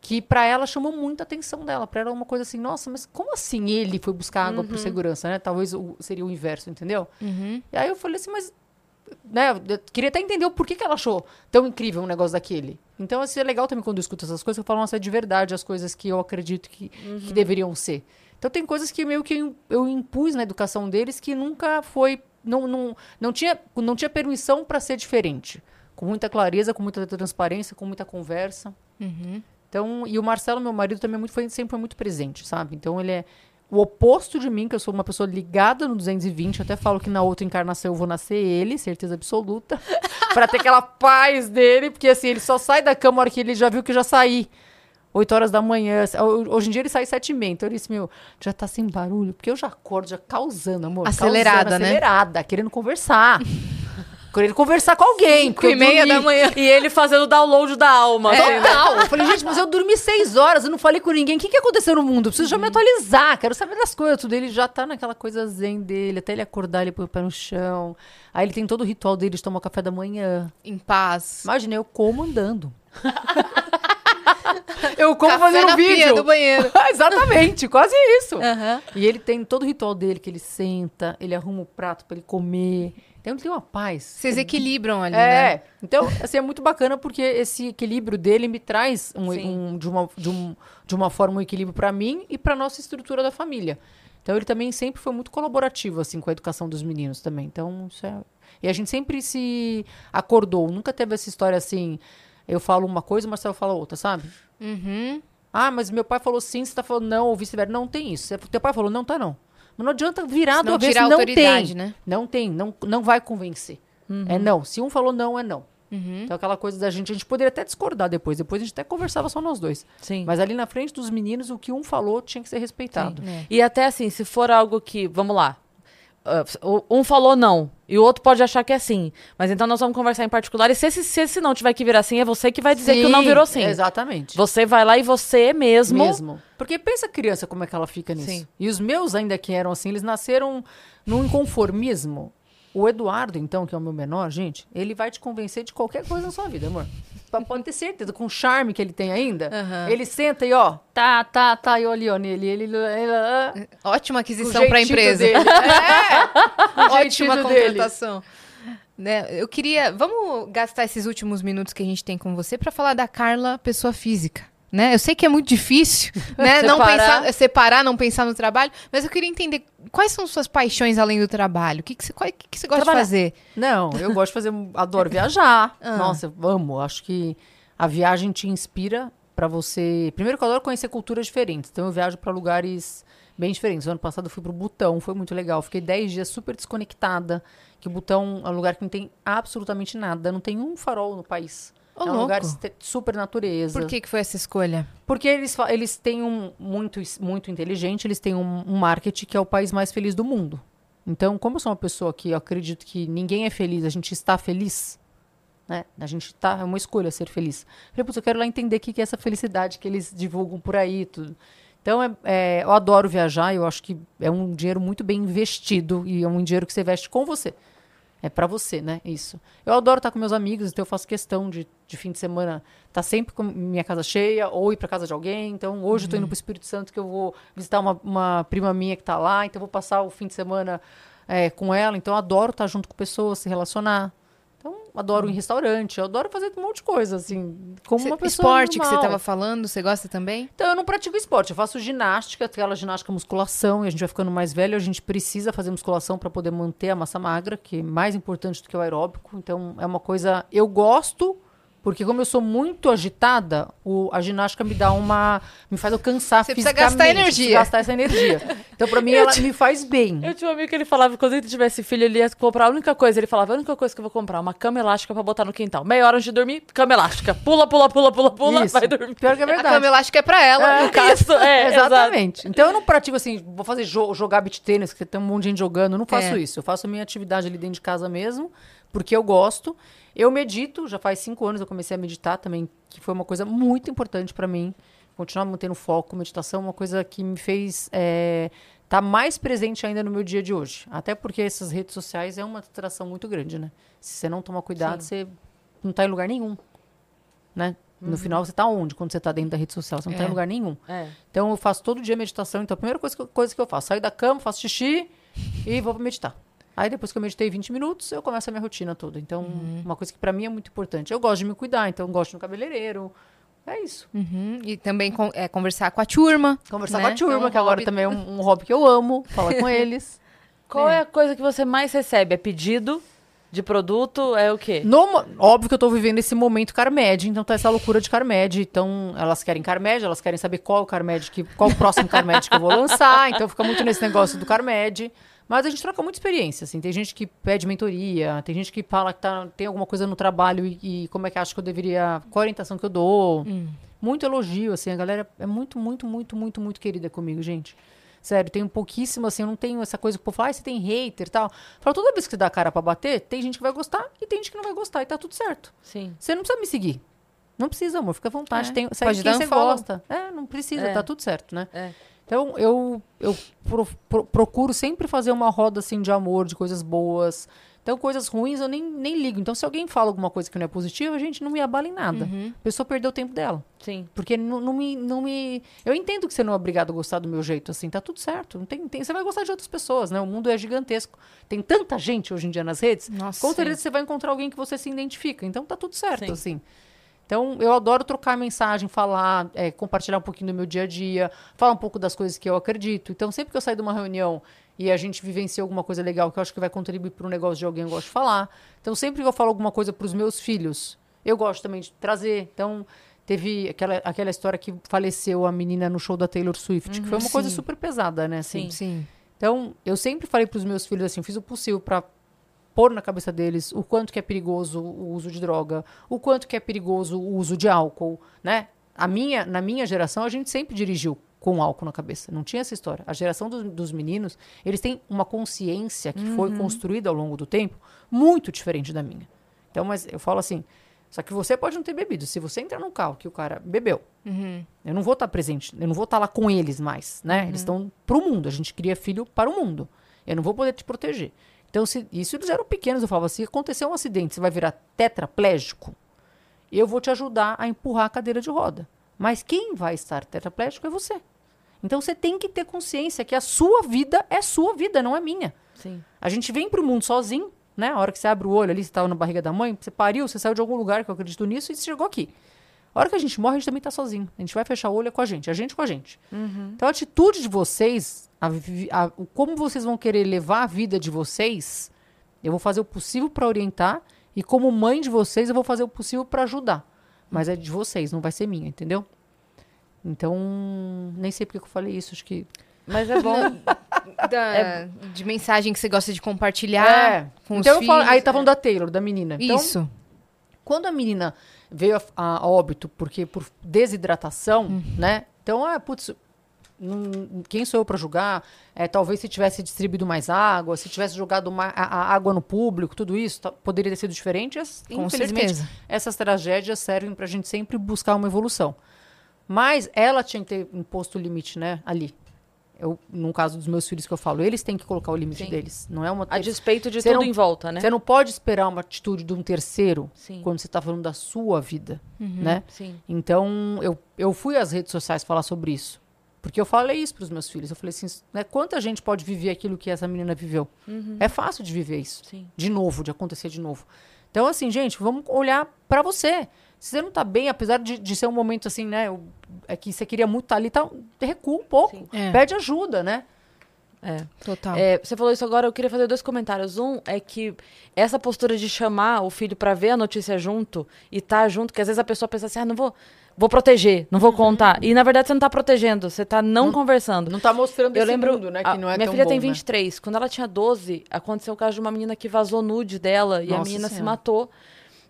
Que pra ela chamou muita atenção dela. Pra ela é uma coisa assim, nossa, mas como assim ele foi buscar água pro segurança, né? Talvez o- seria o inverso, entendeu? Uhum. E aí eu falei assim, mas né, eu queria até entender o porquê que ela achou tão incrível um negócio daquele. Então, assim, é legal também quando eu escuto essas coisas, eu falo, nossa, é de verdade as coisas que eu acredito que, que deveriam ser. Então, tem coisas que meio que eu- impus na educação deles que nunca foi. Não, não, não, tinha, não tinha permissão para ser diferente. Com muita clareza, com muita transparência, com muita conversa. Então, e o Marcelo, meu marido, também é muito, foi, sempre foi muito presente, sabe? Então, ele é o oposto de mim, que eu sou uma pessoa ligada no 220. Eu até falo que na outra encarnação eu vou nascer ele, certeza absoluta. pra ter aquela paz dele, porque assim, ele só sai da cama a hora que ele já viu que eu já saí. 8 horas da manhã. Ho- Hoje em dia ele sai 7 e meia. Então ele disse, meu, já tá sem barulho. Porque eu já acordo, já causando, amor. Acelerada, causando, né? Acelerada, querendo conversar. querendo conversar com alguém. porque e meia dormi. da manhã. E ele fazendo o download da alma. assim, né? Total. Eu falei, gente, mas eu dormi seis horas, eu não falei com ninguém. O que, que aconteceu no mundo? Eu preciso já me atualizar, quero saber das coisas. Tudo. Ele já tá naquela coisa zen dele, até ele acordar, ele põe o pé no chão. Aí ele tem todo o ritual dele de tomar café da manhã. Em paz. Imagina, eu como andando. eu como Café fazendo na pia vídeo. do banheiro. Exatamente, quase isso. Aham. E ele tem todo o ritual dele, que ele senta, ele arruma o prato pra ele comer. Então tem uma paz. Vocês equilibram ali, É, né? então, assim, é muito bacana porque esse equilíbrio dele me traz um, um- de, uma, de, um, de uma forma um equilíbrio pra mim e pra nossa estrutura da família. Então ele também sempre foi muito colaborativo, assim, com a educação dos meninos também. Então, isso é... E a gente sempre se acordou, nunca teve essa história assim, eu falo uma coisa, o Marcelo fala outra, sabe? Uhum. Ah, mas meu pai falou sim, você tá falando não, ou vice-versa. Não tem isso. Teu pai falou não, tá não. Mas não adianta virar do avesso, não autoridade, tem. né? Não tem, não, não vai convencer. É não. Se um falou não, é não. Então aquela coisa da gente, a gente poderia até discordar depois. Depois a gente até conversava só nós dois. Sim. Mas ali na frente dos meninos, o que um falou tinha que ser respeitado. E até assim, se for algo que, vamos lá, o- um falou não e o outro pode achar que é sim. Mas então nós vamos conversar em particular. E se esse, se esse não tiver que virar sim, é você que vai dizer que o não virou sim. Exatamente. Você vai lá e você mesmo. Mesmo. Porque pensa a criança como é que ela fica nisso. Sim. E os meus ainda que eram assim, eles nasceram num inconformismo. O Eduardo, então, que é o meu menor, gente, ele vai te convencer de qualquer coisa na sua vida, amor. Pode ter certeza, com o charme que ele tem ainda, Aham. ele senta e ó, tá, tá, tá, e eu ali, ó, nele, ele... ele, ele Ótima o aquisição pra jeitinho empresa. dele. É, Ótima dele. contratação. Né, eu queria. Vamos gastar esses últimos minutos que a gente tem com você pra falar da Carla, pessoa física. Né? Eu sei que é muito difícil, né? não Separar. pensar, separar, não pensar no trabalho, mas eu queria entender quais são suas paixões além do trabalho. O que, que, você, qual- que, que você gosta Trabalhar. de fazer? Não, eu gosto de fazer, adoro viajar. Ah. Nossa, amo. Acho que a viagem te inspira pra você. Primeiro que eu adoro conhecer culturas diferentes. Então eu viajo pra lugares bem diferentes. O ano passado eu fui pro Butão, foi muito legal. Fiquei 10 dias super desconectada. Que o Butão é um lugar que não tem absolutamente nada. Não tem um farol no país. Ô, é um lugar louco. este- super natureza. Por que, que foi essa escolha? Porque eles, eles têm um muito, muito inteligente, eles têm um, um marketing que é o país mais feliz do mundo. Então, como eu sou uma pessoa que eu acredito que ninguém é feliz, a gente está feliz, né? A gente está, é uma escolha ser feliz. Falei, putz, eu quero lá entender o que que é essa felicidade que eles divulgam por aí tudo. Então, é, é, eu adoro viajar, eu acho que é um dinheiro muito bem investido e é um dinheiro que você investe com você. É pra você, né? Isso. Eu adoro estar com meus amigos, então eu faço questão de, de fim de semana estar sempre com minha casa cheia ou ir pra casa de alguém. Então, hoje eu tô indo pro Espírito Santo que eu vou visitar uma, uma prima minha que tá lá, então eu vou passar o fim de semana é, com ela. Então, eu adoro estar junto com pessoas, se relacionar. Adoro ir em restaurante, eu adoro fazer um monte de coisa, assim, como Cê- uma pessoa esporte que você normal. estava falando, você gosta também? Então, eu não pratico esporte, eu faço ginástica, aquela ginástica musculação, e a gente vai ficando mais velho, a gente precisa fazer musculação para poder manter a massa magra, que é mais importante do que o aeróbico. Então, é uma coisa. Eu gosto, porque como eu sou muito agitada, o- a ginástica me dá uma. me faz eu cansar Você precisa fisicamente. gastar preciso energia. gastar essa energia. Então, para mim, ela me faz bem. Eu tinha um amigo que ele falava que quando ele tivesse filho, ele ia comprar a única coisa. Ele falava, a única coisa que eu vou comprar, uma cama elástica pra botar no quintal. Meia hora antes de dormir, cama elástica. Pula, pula, pula, pula, pula, Isso. vai dormir. Pior que é A verdade. cama elástica é pra ela, no caso. Isso, é, exato. Exatamente. Então eu não pratico assim, vou fazer jo- jogar beat tênis, que tem um monte de gente jogando. Eu não faço É. isso. Eu faço a minha atividade ali dentro de casa mesmo, porque eu gosto. Eu medito, já faz cinco anos eu comecei a meditar também, que foi uma coisa muito importante pra mim. Continuar mantendo foco, meditação, é uma coisa que me fez estar mais presente ainda no meu dia de hoje. Até porque essas redes sociais é uma distração muito grande, né? Se você não tomar cuidado, você não tá em lugar nenhum. Né? No final, você tá onde quando você tá dentro da rede social? Você não tá É. em lugar nenhum. É. Então eu faço todo dia meditação. Então a primeira coisa que, eu- coisa que eu faço, saio da cama, faço xixi e vou pra meditar. Aí depois que eu meditei 20 minutos, eu começo a minha rotina toda. Então, uma coisa que pra mim é muito importante. Eu gosto de me cuidar, então eu gosto no cabeleireiro. É isso. Uhum. E também é, conversar com a turma. Conversar né? com a turma, É um que agora hobby. também é um, um hobby que eu amo, falar com eles. Qual é. a coisa que você mais recebe? É pedido de produto? É o quê? No óbvio que eu tô vivendo esse momento Carmed, então tá essa loucura de Carmed. Então, elas querem Carmed, elas querem saber qual o Carmed que, qual o próximo Carmed que eu vou lançar. Então fica muito nesse negócio do Carmed. Mas a gente troca muita experiência, assim. Tem gente que pede mentoria, tem gente que fala que tá, tem alguma coisa no trabalho e, e como é que acha que eu deveria. Qual a orientação que eu dou. Muito elogio, assim. A galera é muito, muito, muito, muito, muito querida comigo, gente. Sério, tenho pouquíssimo, assim, eu não tenho essa coisa que o povo fala, ah, você tem hater e tal. Fala, toda vez que você dá a cara pra bater, tem gente que vai gostar e tem gente que não vai gostar, e tá tudo certo. Sim. Você não precisa me seguir. Não precisa, amor, fica à vontade. É, Tem, segue pode quem um você gosta. É, não precisa, É. tá tudo certo, né? É. Então, eu, eu pro- pro- procuro sempre fazer uma roda, assim, de amor, de coisas boas. Então, coisas ruins eu nem, nem ligo. Então, se alguém fala alguma coisa que não é positiva, gente, não me abala em nada. Uhum. A pessoa perdeu o tempo dela. Sim. Porque não, não me, não me. Eu entendo que você não é obrigado a gostar do meu jeito, assim, tá tudo certo. Não tem, tem- você vai gostar de outras pessoas, né? O mundo é gigantesco. Tem tanta gente hoje em dia nas redes. Nossa, com sim. certeza você vai encontrar alguém que você se identifica. Então tá tudo certo, Sim. assim. Então, eu adoro trocar mensagem, falar, é, compartilhar um pouquinho do meu dia a dia, falar um pouco das coisas que eu acredito. Então, sempre que eu saio de uma reunião e a gente vivencia alguma coisa legal que eu acho que vai contribuir para um negócio de alguém, eu gosto de falar. Então, sempre que eu falo alguma coisa para os meus filhos, eu gosto também de trazer. Então, teve aquela, aquela história que faleceu a menina no show da Taylor Swift, que foi uma coisa sim. super pesada, né? Assim. Sim. Então, eu sempre falei para os meus filhos assim, fiz o possível para pôr na cabeça deles o quanto que é perigoso o uso de droga, o quanto que é perigoso o uso de álcool, né? A minha, na minha geração, a gente sempre dirigiu com álcool na cabeça. Não tinha essa história. A geração dos, dos meninos, eles têm uma consciência que foi construída ao longo do tempo muito diferente da minha. Então, mas eu falo assim, só que você pode não ter bebido. Se você entrar num carro que o cara bebeu, eu não vou estar presente, eu não vou estar lá com eles mais, né? Eles estão pro mundo, a gente cria filho para o mundo. Eu não vou poder te proteger. Então, se isso eles eram pequenos, eu falava, se acontecer um acidente, você vai virar tetraplégico, eu vou te ajudar a empurrar a cadeira de roda. Mas quem vai estar tetraplégico é você. Então você tem que ter consciência que a sua vida é sua vida, não é minha. Sim. A gente vem pro mundo sozinho, né? A hora que você abre o olho ali, você estava na barriga da mãe, você pariu, você saiu de algum lugar que eu acredito nisso e você chegou aqui. A hora que a gente morre, a gente também tá sozinho. A gente vai fechar o olho é com a gente, a gente com a gente. Então a atitude de vocês, a a- como vocês vão querer levar a vida de vocês, eu vou fazer o possível para orientar e como mãe de vocês, eu vou fazer o possível para ajudar. Mas é de vocês, não vai ser minha, entendeu? Então, nem sei porque que eu falei isso, acho que Mas é bom. Da- De mensagem que você gosta de compartilhar É. com então os eu falo, filhos. aí tá falando da Taylor, da menina. Então, Isso. quando a menina veio a, a- a óbito porque por desidratação, Hum. né? Então, ah, putz, não- quem sou eu para julgar? É, talvez se tivesse distribuído mais água, se tivesse jogado ma- a, a água no público, tudo isso poderia ter sido diferente. As- Com Infelizmente, certeza. essas tragédias servem pra gente sempre buscar uma evolução. Mas ela tinha que ter imposto o limite, né? Ali. Eu, no caso dos meus filhos que eu falo, eles têm que colocar o limite Sim. deles. Não é uma A despeito de Você tudo não- em volta, né? Você não pode esperar uma atitude de um terceiro Sim. quando você está falando da sua vida, Uhum. né? Sim. Então, eu, eu fui às redes sociais falar sobre isso. Porque eu falei isso para os meus filhos. Eu falei assim, né, quanta gente pode viver aquilo que essa menina viveu? É fácil de viver isso. Sim. De novo, de acontecer de novo. Então, assim, gente, vamos olhar para você. Se você não tá bem, apesar de, de ser um momento assim, né? é que você queria muito estar ali, tá, recua um pouco. Sim. É. Pede ajuda, né? É. Total. É, você falou isso agora, eu queria fazer dois comentários. Um é que essa postura de chamar o filho pra ver a notícia junto e tá junto, que às vezes a pessoa pensa assim, ah, não vou, vou proteger, não vou contar. E na verdade você não tá protegendo, você tá não, conversando. Não tá mostrando Eu esse lembro, mundo, né? a- Que não é minha filha bom, tem né? 23. Quando ela tinha 12, aconteceu o caso de uma menina que vazou nude dela e a Nossa menina se Senhora. matou.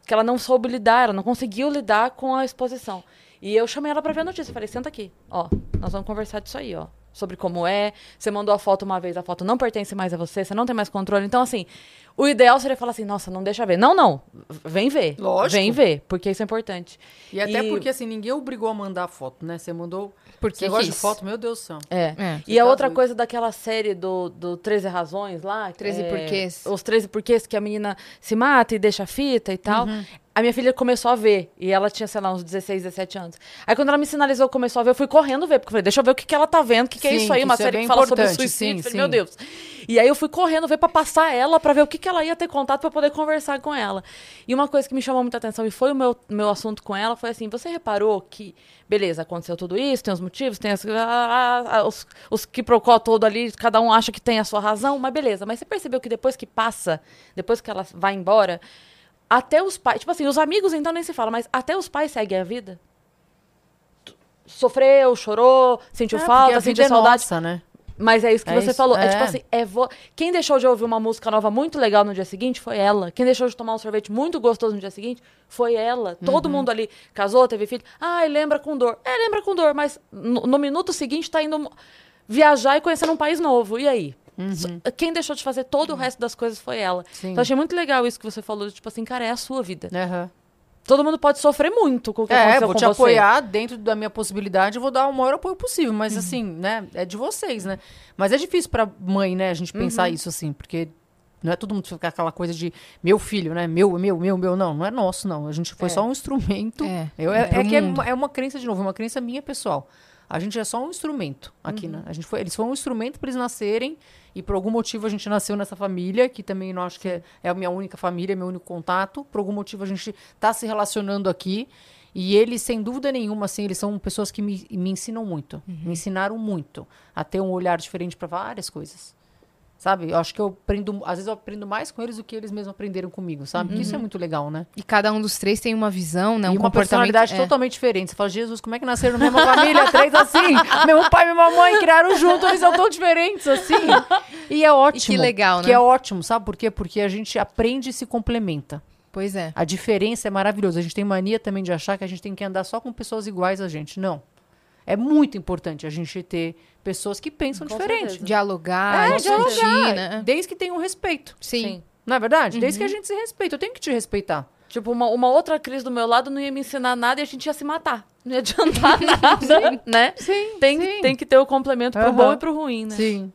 Que ela não soube lidar, ela não conseguiu lidar com a exposição. E eu chamei ela pra ver a notícia. Falei, senta aqui, ó, nós vamos conversar disso aí, ó. Sobre como é. Você mandou a foto uma vez, a foto não pertence mais a você, você não tem mais controle. Então, assim, o ideal seria falar assim, nossa, não deixa ver. Não, não, vem ver. Lógico. Vem ver, porque isso é importante. E até E- porque, assim, ninguém obrigou a mandar foto, né? Você mandou. Porque Você gosta de foto, meu Deus do céu. É. É. E a tá outra doido. coisa daquela série do, do 13 Razões lá. 13 é, Porquês. Os 13 Porquês que a menina se mata e deixa a fita e tal. Uhum. A minha filha começou a ver. E ela tinha, sei lá, uns 16, 17 anos. Aí quando ela me sinalizou, começou a ver, eu fui correndo ver. Porque eu falei, deixa eu ver o que, que ela tá vendo. O que, que é Sim, isso aí? Uma isso é série bem que fala sobre suicídio. sim, Falei, sim. meu Deus. E aí eu fui correndo ver pra passar ela, pra ver o que, que ela ia ter contato pra poder conversar com ela. E uma coisa que me chamou muita atenção e foi o meu, meu assunto com ela foi assim: você reparou que, beleza, aconteceu tudo isso, tem os motivos, tem as, ah, ah, os, os que procó todo ali, cada um acha que tem a sua razão, mas beleza. Mas você percebeu que depois que passa, depois que ela vai embora, até os pais, tipo assim, os amigos então nem se fala, mas até os pais seguem a vida? Sofreu, chorou, sentiu É, falta, sentiu é saudade. nossa, né? Mas é isso que É você isso, falou. É. é. tipo assim, é vo... quem deixou de ouvir uma música nova muito legal no dia seguinte foi ela. Quem deixou de tomar um sorvete muito gostoso no dia seguinte foi ela. Uhum. Todo mundo ali casou, teve filho. Ai, lembra com dor. É, lembra com dor, mas no, no minuto seguinte tá indo viajar e conhecendo um país novo. E aí? So- Quem deixou de fazer todo o resto das coisas foi ela. Uhum. Sim. Então achei muito legal isso que você falou. Tipo assim, cara, é a sua vida. Aham. Todo mundo pode sofrer muito com o que É, aconteceu vou com te você. apoiar dentro da minha possibilidade, eu vou dar o maior apoio possível, mas Uhum. assim, né, é de vocês, né? Mas é difícil pra mãe, né, a gente Uhum. pensar isso assim, porque não é todo mundo ficar aquela coisa de meu filho, né, meu, meu, meu, meu, não, não é nosso, não. A gente foi só um instrumento. É, Eu, é é, é que é é uma crença, de novo, uma crença minha pessoal. A gente é só um instrumento aqui, Uhum. né? A gente foi, eles foram um instrumento para eles nascerem e por algum motivo a gente nasceu nessa família, que também não acho que é, é a minha única família, meu único contato. Por algum motivo a gente está se relacionando aqui. E eles, sem dúvida nenhuma, assim, eles são pessoas que me, me ensinam muito. Me ensinaram muito a ter um olhar diferente para várias coisas. Sabe? Eu acho que eu aprendo, às vezes eu aprendo mais com eles do que eles mesmos aprenderam comigo, sabe? Que Isso é muito legal, né? E cada um dos três tem uma visão, né? Um e uma personalidade é. totalmente diferente. Você fala, Jesus, como é que nasceram na mesma família? Três assim. Mesmo pai e mesma mãe criaram junto, eles são tão diferentes assim. E é ótimo. legal, Que né? é ótimo, sabe por quê? Porque a gente aprende e se complementa. Pois é. A diferença é maravilhosa. A gente tem mania também de achar que a gente tem que andar só com pessoas iguais a gente. Não. É muito importante a gente ter pessoas que pensam Com diferente. certeza. Dialogar, É, discutir, dialogar. né? Desde que tenham respeito. Sim. Sim. Não é verdade? Desde que a gente se respeita. Eu tenho que te respeitar. Tipo, uma, uma outra Cris do meu lado não ia me ensinar nada e a gente ia se matar. Não ia adiantar nada, né? Sim, Tem, sim. tem que ter o complemento pro Aham. bom e pro ruim, né? Sim.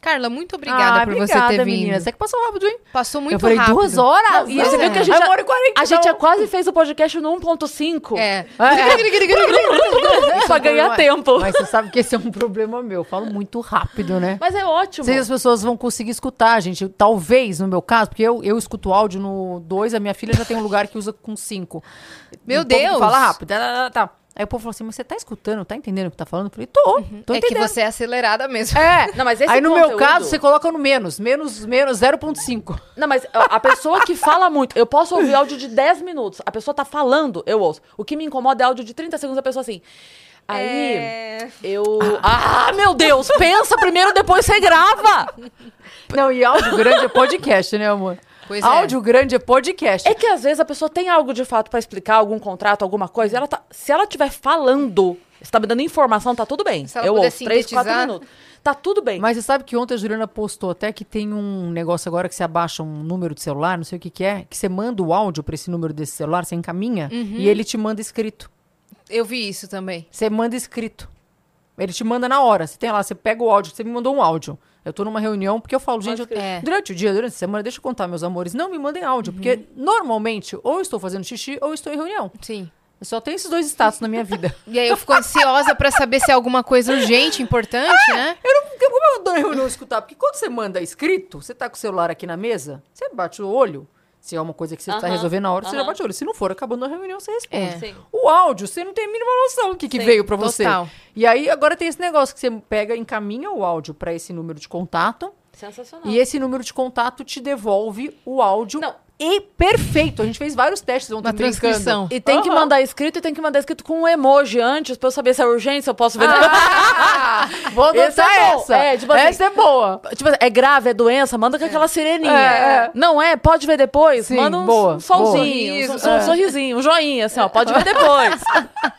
Carla, muito obrigada Ah, por obrigada, você ter vindo. meninas. É que passou rápido, hein? Passou muito eu falei rápido. duas horas. Não, e você viu que a gente Aí já- uma hora e quarenta, A gente já quase fez o podcast no 1.5 É. pra ganhar tempo. Mas você sabe que esse é um problema meu. Eu falo muito rápido, né? Mas é ótimo. Sei se as pessoas vão conseguir escutar, gente. Talvez, no meu caso, porque eu, eu escuto áudio no 2, a minha filha já tem um lugar que usa com 5. Meu O povo que Deus! Fala rápido. Tá, tá, tá. Aí o povo falou assim, mas você tá escutando, tá entendendo o que tá falando? Eu falei, tô, tô É que entendendo. você é acelerada mesmo. É. Não, mas Aí no meu conteúdo- caso, você coloca no menos. Menos, menos 0.5. Não, mas a pessoa que fala muito, eu posso ouvir áudio de 10 minutos. A pessoa tá falando, eu ouço. O que me incomoda é áudio de 30 segundos, a pessoa assim. Aí, É. eu. Ah, meu Deus! Pensa primeiro, depois você grava! Não, e áudio grande é podcast, né, amor? Pois é. áudio grande é podcast. É que às vezes a pessoa tem algo de fato pra explicar, algum contrato, alguma coisa, ela tá. Se ela estiver falando, você tá me dando informação, tá tudo bem. Se ela eu ouço 3, 4 sintetizar. minutos. Tá tudo bem. Mas você sabe que ontem a Juliana postou até que tem um negócio agora que você abaixa um número de celular, não sei o que que é, que você manda o áudio pra esse número desse celular, você encaminha Uhum. e ele te manda escrito. Eu vi isso também. Você manda escrito. Ele te manda na hora. Você tem lá, você pega o áudio, você me mandou um áudio. Eu tô numa reunião, porque eu falo, gente, eu- É. durante o dia, durante a semana, deixa eu contar, meus amores, não me mandem áudio, Uhum. porque normalmente ou eu estou fazendo xixi ou eu estou em reunião. Sim. Eu só tenho esses dois status na minha vida. E aí eu fico ansiosa pra saber se é alguma coisa urgente, importante, né? Eu não, como eu dou reunião escutar? Porque quando você manda escrito, você tá com o celular aqui na mesa, você bate o olho. Se é uma coisa que você está resolvendo na hora, você já bate o olho. Se não for, acabando a reunião, você responde. É. O áudio, você não tem a mínima noção do que, que Sim, veio pra você. E aí, agora tem esse negócio que você pega, encaminha o áudio pra esse número de contato. Sensacional. E esse número de contato te devolve o áudio. Não. E perfeito. A gente fez vários testes ontem Uma brincando. transcrição. E tem que Aham. mandar escrito e tem que mandar escrito com um emoji antes pra eu saber se é urgente, se eu posso ver. Ah, vou adotar é essa. É, tipo assim, essa é boa. Tipo, assim, é grave, é doença, manda com aquela sireninha. É, é. Não é? Pode ver depois? Sim, manda um, boa, um solzinho, boa. um, um É. sorrisinho, um joinha, assim, ó. Pode ver depois.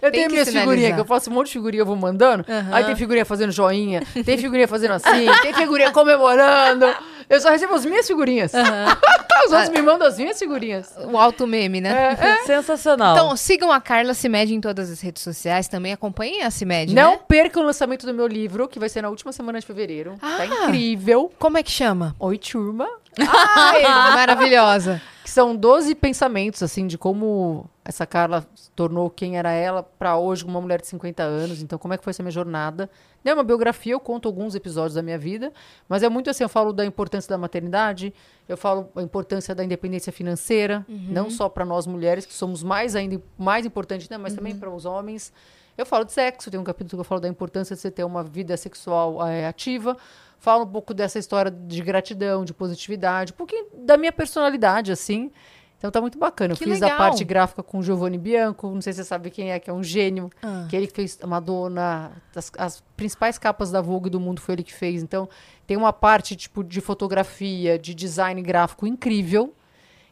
Eu Tem tenho que minhas figurinhas, que eu faço um monte de figurinha, eu vou mandando. Aí tem figurinha fazendo joinha, tem figurinha fazendo assim, tem figurinha comemorando. Eu só recebo as minhas figurinhas. Os outros me mandam as minhas figurinhas. O alto meme, né? Sensacional. Então, sigam a Carla Cimed em todas as redes sociais. Também acompanhem a Cimed, Não né? perca o lançamento do meu livro, que vai ser na última semana de fevereiro. Tá Ah. incrível. Como é que chama? Oi, turma. Ai, maravilhosa. que são 12 pensamentos, assim, de como essa Carla se tornou quem era ela pra hoje, uma mulher de 50 anos. Então, como é que foi essa minha jornada? É uma biografia, eu conto alguns episódios da minha vida, mas é muito assim, eu falo da importância da maternidade, eu falo a importância da independência financeira, não só para nós mulheres, que somos mais ainda mais importantes, né, mas também para os homens. Eu falo de sexo, tem um capítulo que eu falo da importância de você ter uma vida sexual eh, ativa. Falo um pouco dessa história de gratidão, de positividade, um pouquinho da minha personalidade, assim. Então tá muito bacana. Eu Que fiz legal. a parte gráfica com o Giovanni Bianco, não sei se você sabe quem é, que é um gênio, Ah. que ele que fez a Madonna, as, as principais capas da Vogue do mundo foi ele que fez. Então tem uma parte tipo de fotografia, de design gráfico incrível.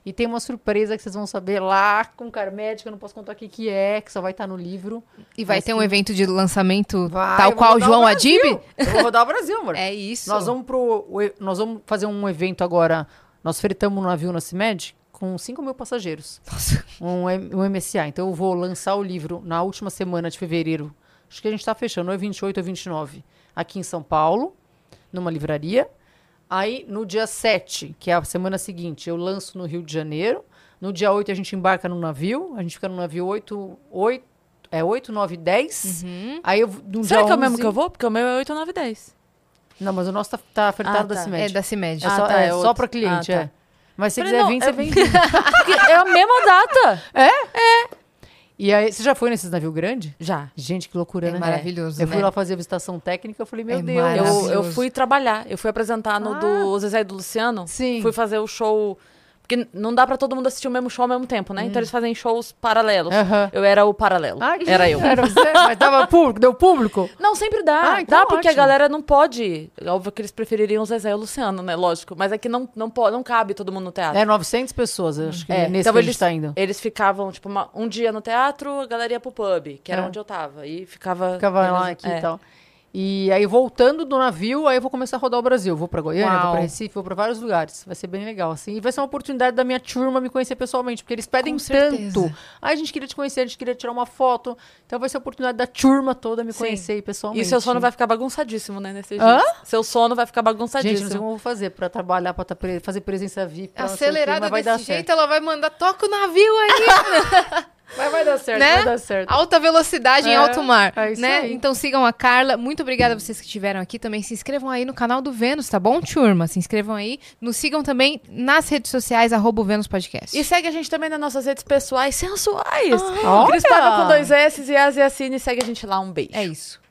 E tem uma surpresa que vocês vão saber lá com o que eu não posso contar aqui que é, que só vai estar no livro. E vai Mas ter um sim. evento de lançamento Vai, tal qual o João. Adib? Eu vou rodar o Brasil, amor. É isso. Nós vamos pro. o Nós vamos fazer um evento agora. Nós fretamos um navio na CIMED com 5 mil passageiros. Nossa. Um, um MSA. Então eu vou lançar o livro na última semana de fevereiro. Acho que a gente tá fechando, ou é 28 ou 29. Aqui em São Paulo, numa livraria. Aí, no dia 7, que é a semana seguinte, eu lanço no Rio de Janeiro. No dia 8, a gente embarca no navio. A gente fica no navio 8, 8, é 8 9, 10. Uhum. Aí eu, no Será dia que é o mesmo 11 que eu vou? Porque o meu é 8, 9, 10. Não, mas o nosso tá, tá fretado Ah, da tá. CIMED. É da CIMED. É Ah, só, tá, é é só pra cliente, Ah, tá. é. Mas se você Falei, quiser não, vir, você é- vem. Porque é a mesma data. E aí, você já foi nesses navios grandes? Já. Gente, que loucura, É né? maravilhoso, Eu fui né? lá fazer a visitação técnica, eu falei, meu É Deus. Eu, eu fui trabalhar. Eu fui apresentar no Ah. do Zezé e do Luciano. Sim. Fui fazer o show. Porque não dá pra todo mundo assistir o mesmo show ao mesmo tempo, né? Então eles fazem shows paralelos. Aham. Eu era o paralelo. Ah, que era eu. Era você? Mas dava público? Deu público? Não, sempre dá. Ah, então dá porque a ótimo. galera não pode. Óbvio que eles prefeririam o Zezé e o Luciano, né? Lógico. Mas é que não, não, pode, não cabe todo mundo no teatro. É, 900 pessoas, eu acho que É, nesse então que a eles, gente tá indo. eles ficavam, tipo, uma- um dia no teatro, a galera ia pro pub, que era É. onde eu tava. E ficava. Ficava lá aqui É. e tal. E aí, voltando do navio, aí eu vou começar a rodar o Brasil. Vou pra Goiânia, vou Uau. pra Recife, vou pra vários lugares. Vai ser bem legal, assim. E vai ser uma oportunidade da minha turma me conhecer pessoalmente, porque eles pedem tanto. Ai, a gente queria te conhecer, a gente queria tirar uma foto. Então vai ser a oportunidade da turma toda me Sim. conhecer pessoalmente. E seu sono vai ficar bagunçadíssimo, né? Nesse Hã? Seu sono vai ficar Gente, bagunçadíssimo. não sei como eu vou fazer pra trabalhar, pra tá pre- fazer presença VIP. Acelerada desse jeito, certo. ela vai mandar toca o navio aí, Mas vai dar certo, né? vai dar certo. Alta velocidade em É, alto mar, é isso né? aí. Então sigam a Carla. Muito obrigada a vocês que estiveram aqui. Também se inscrevam aí no canal do Vênus, tá bom, turma? Se inscrevam aí. Nos sigam também nas redes sociais, arroba Vênus Podcast. E segue a gente também nas nossas redes pessoais sensuais. Olha! Cris Paiva com dois S e As e Assine. Segue a gente lá. Um beijo. É isso.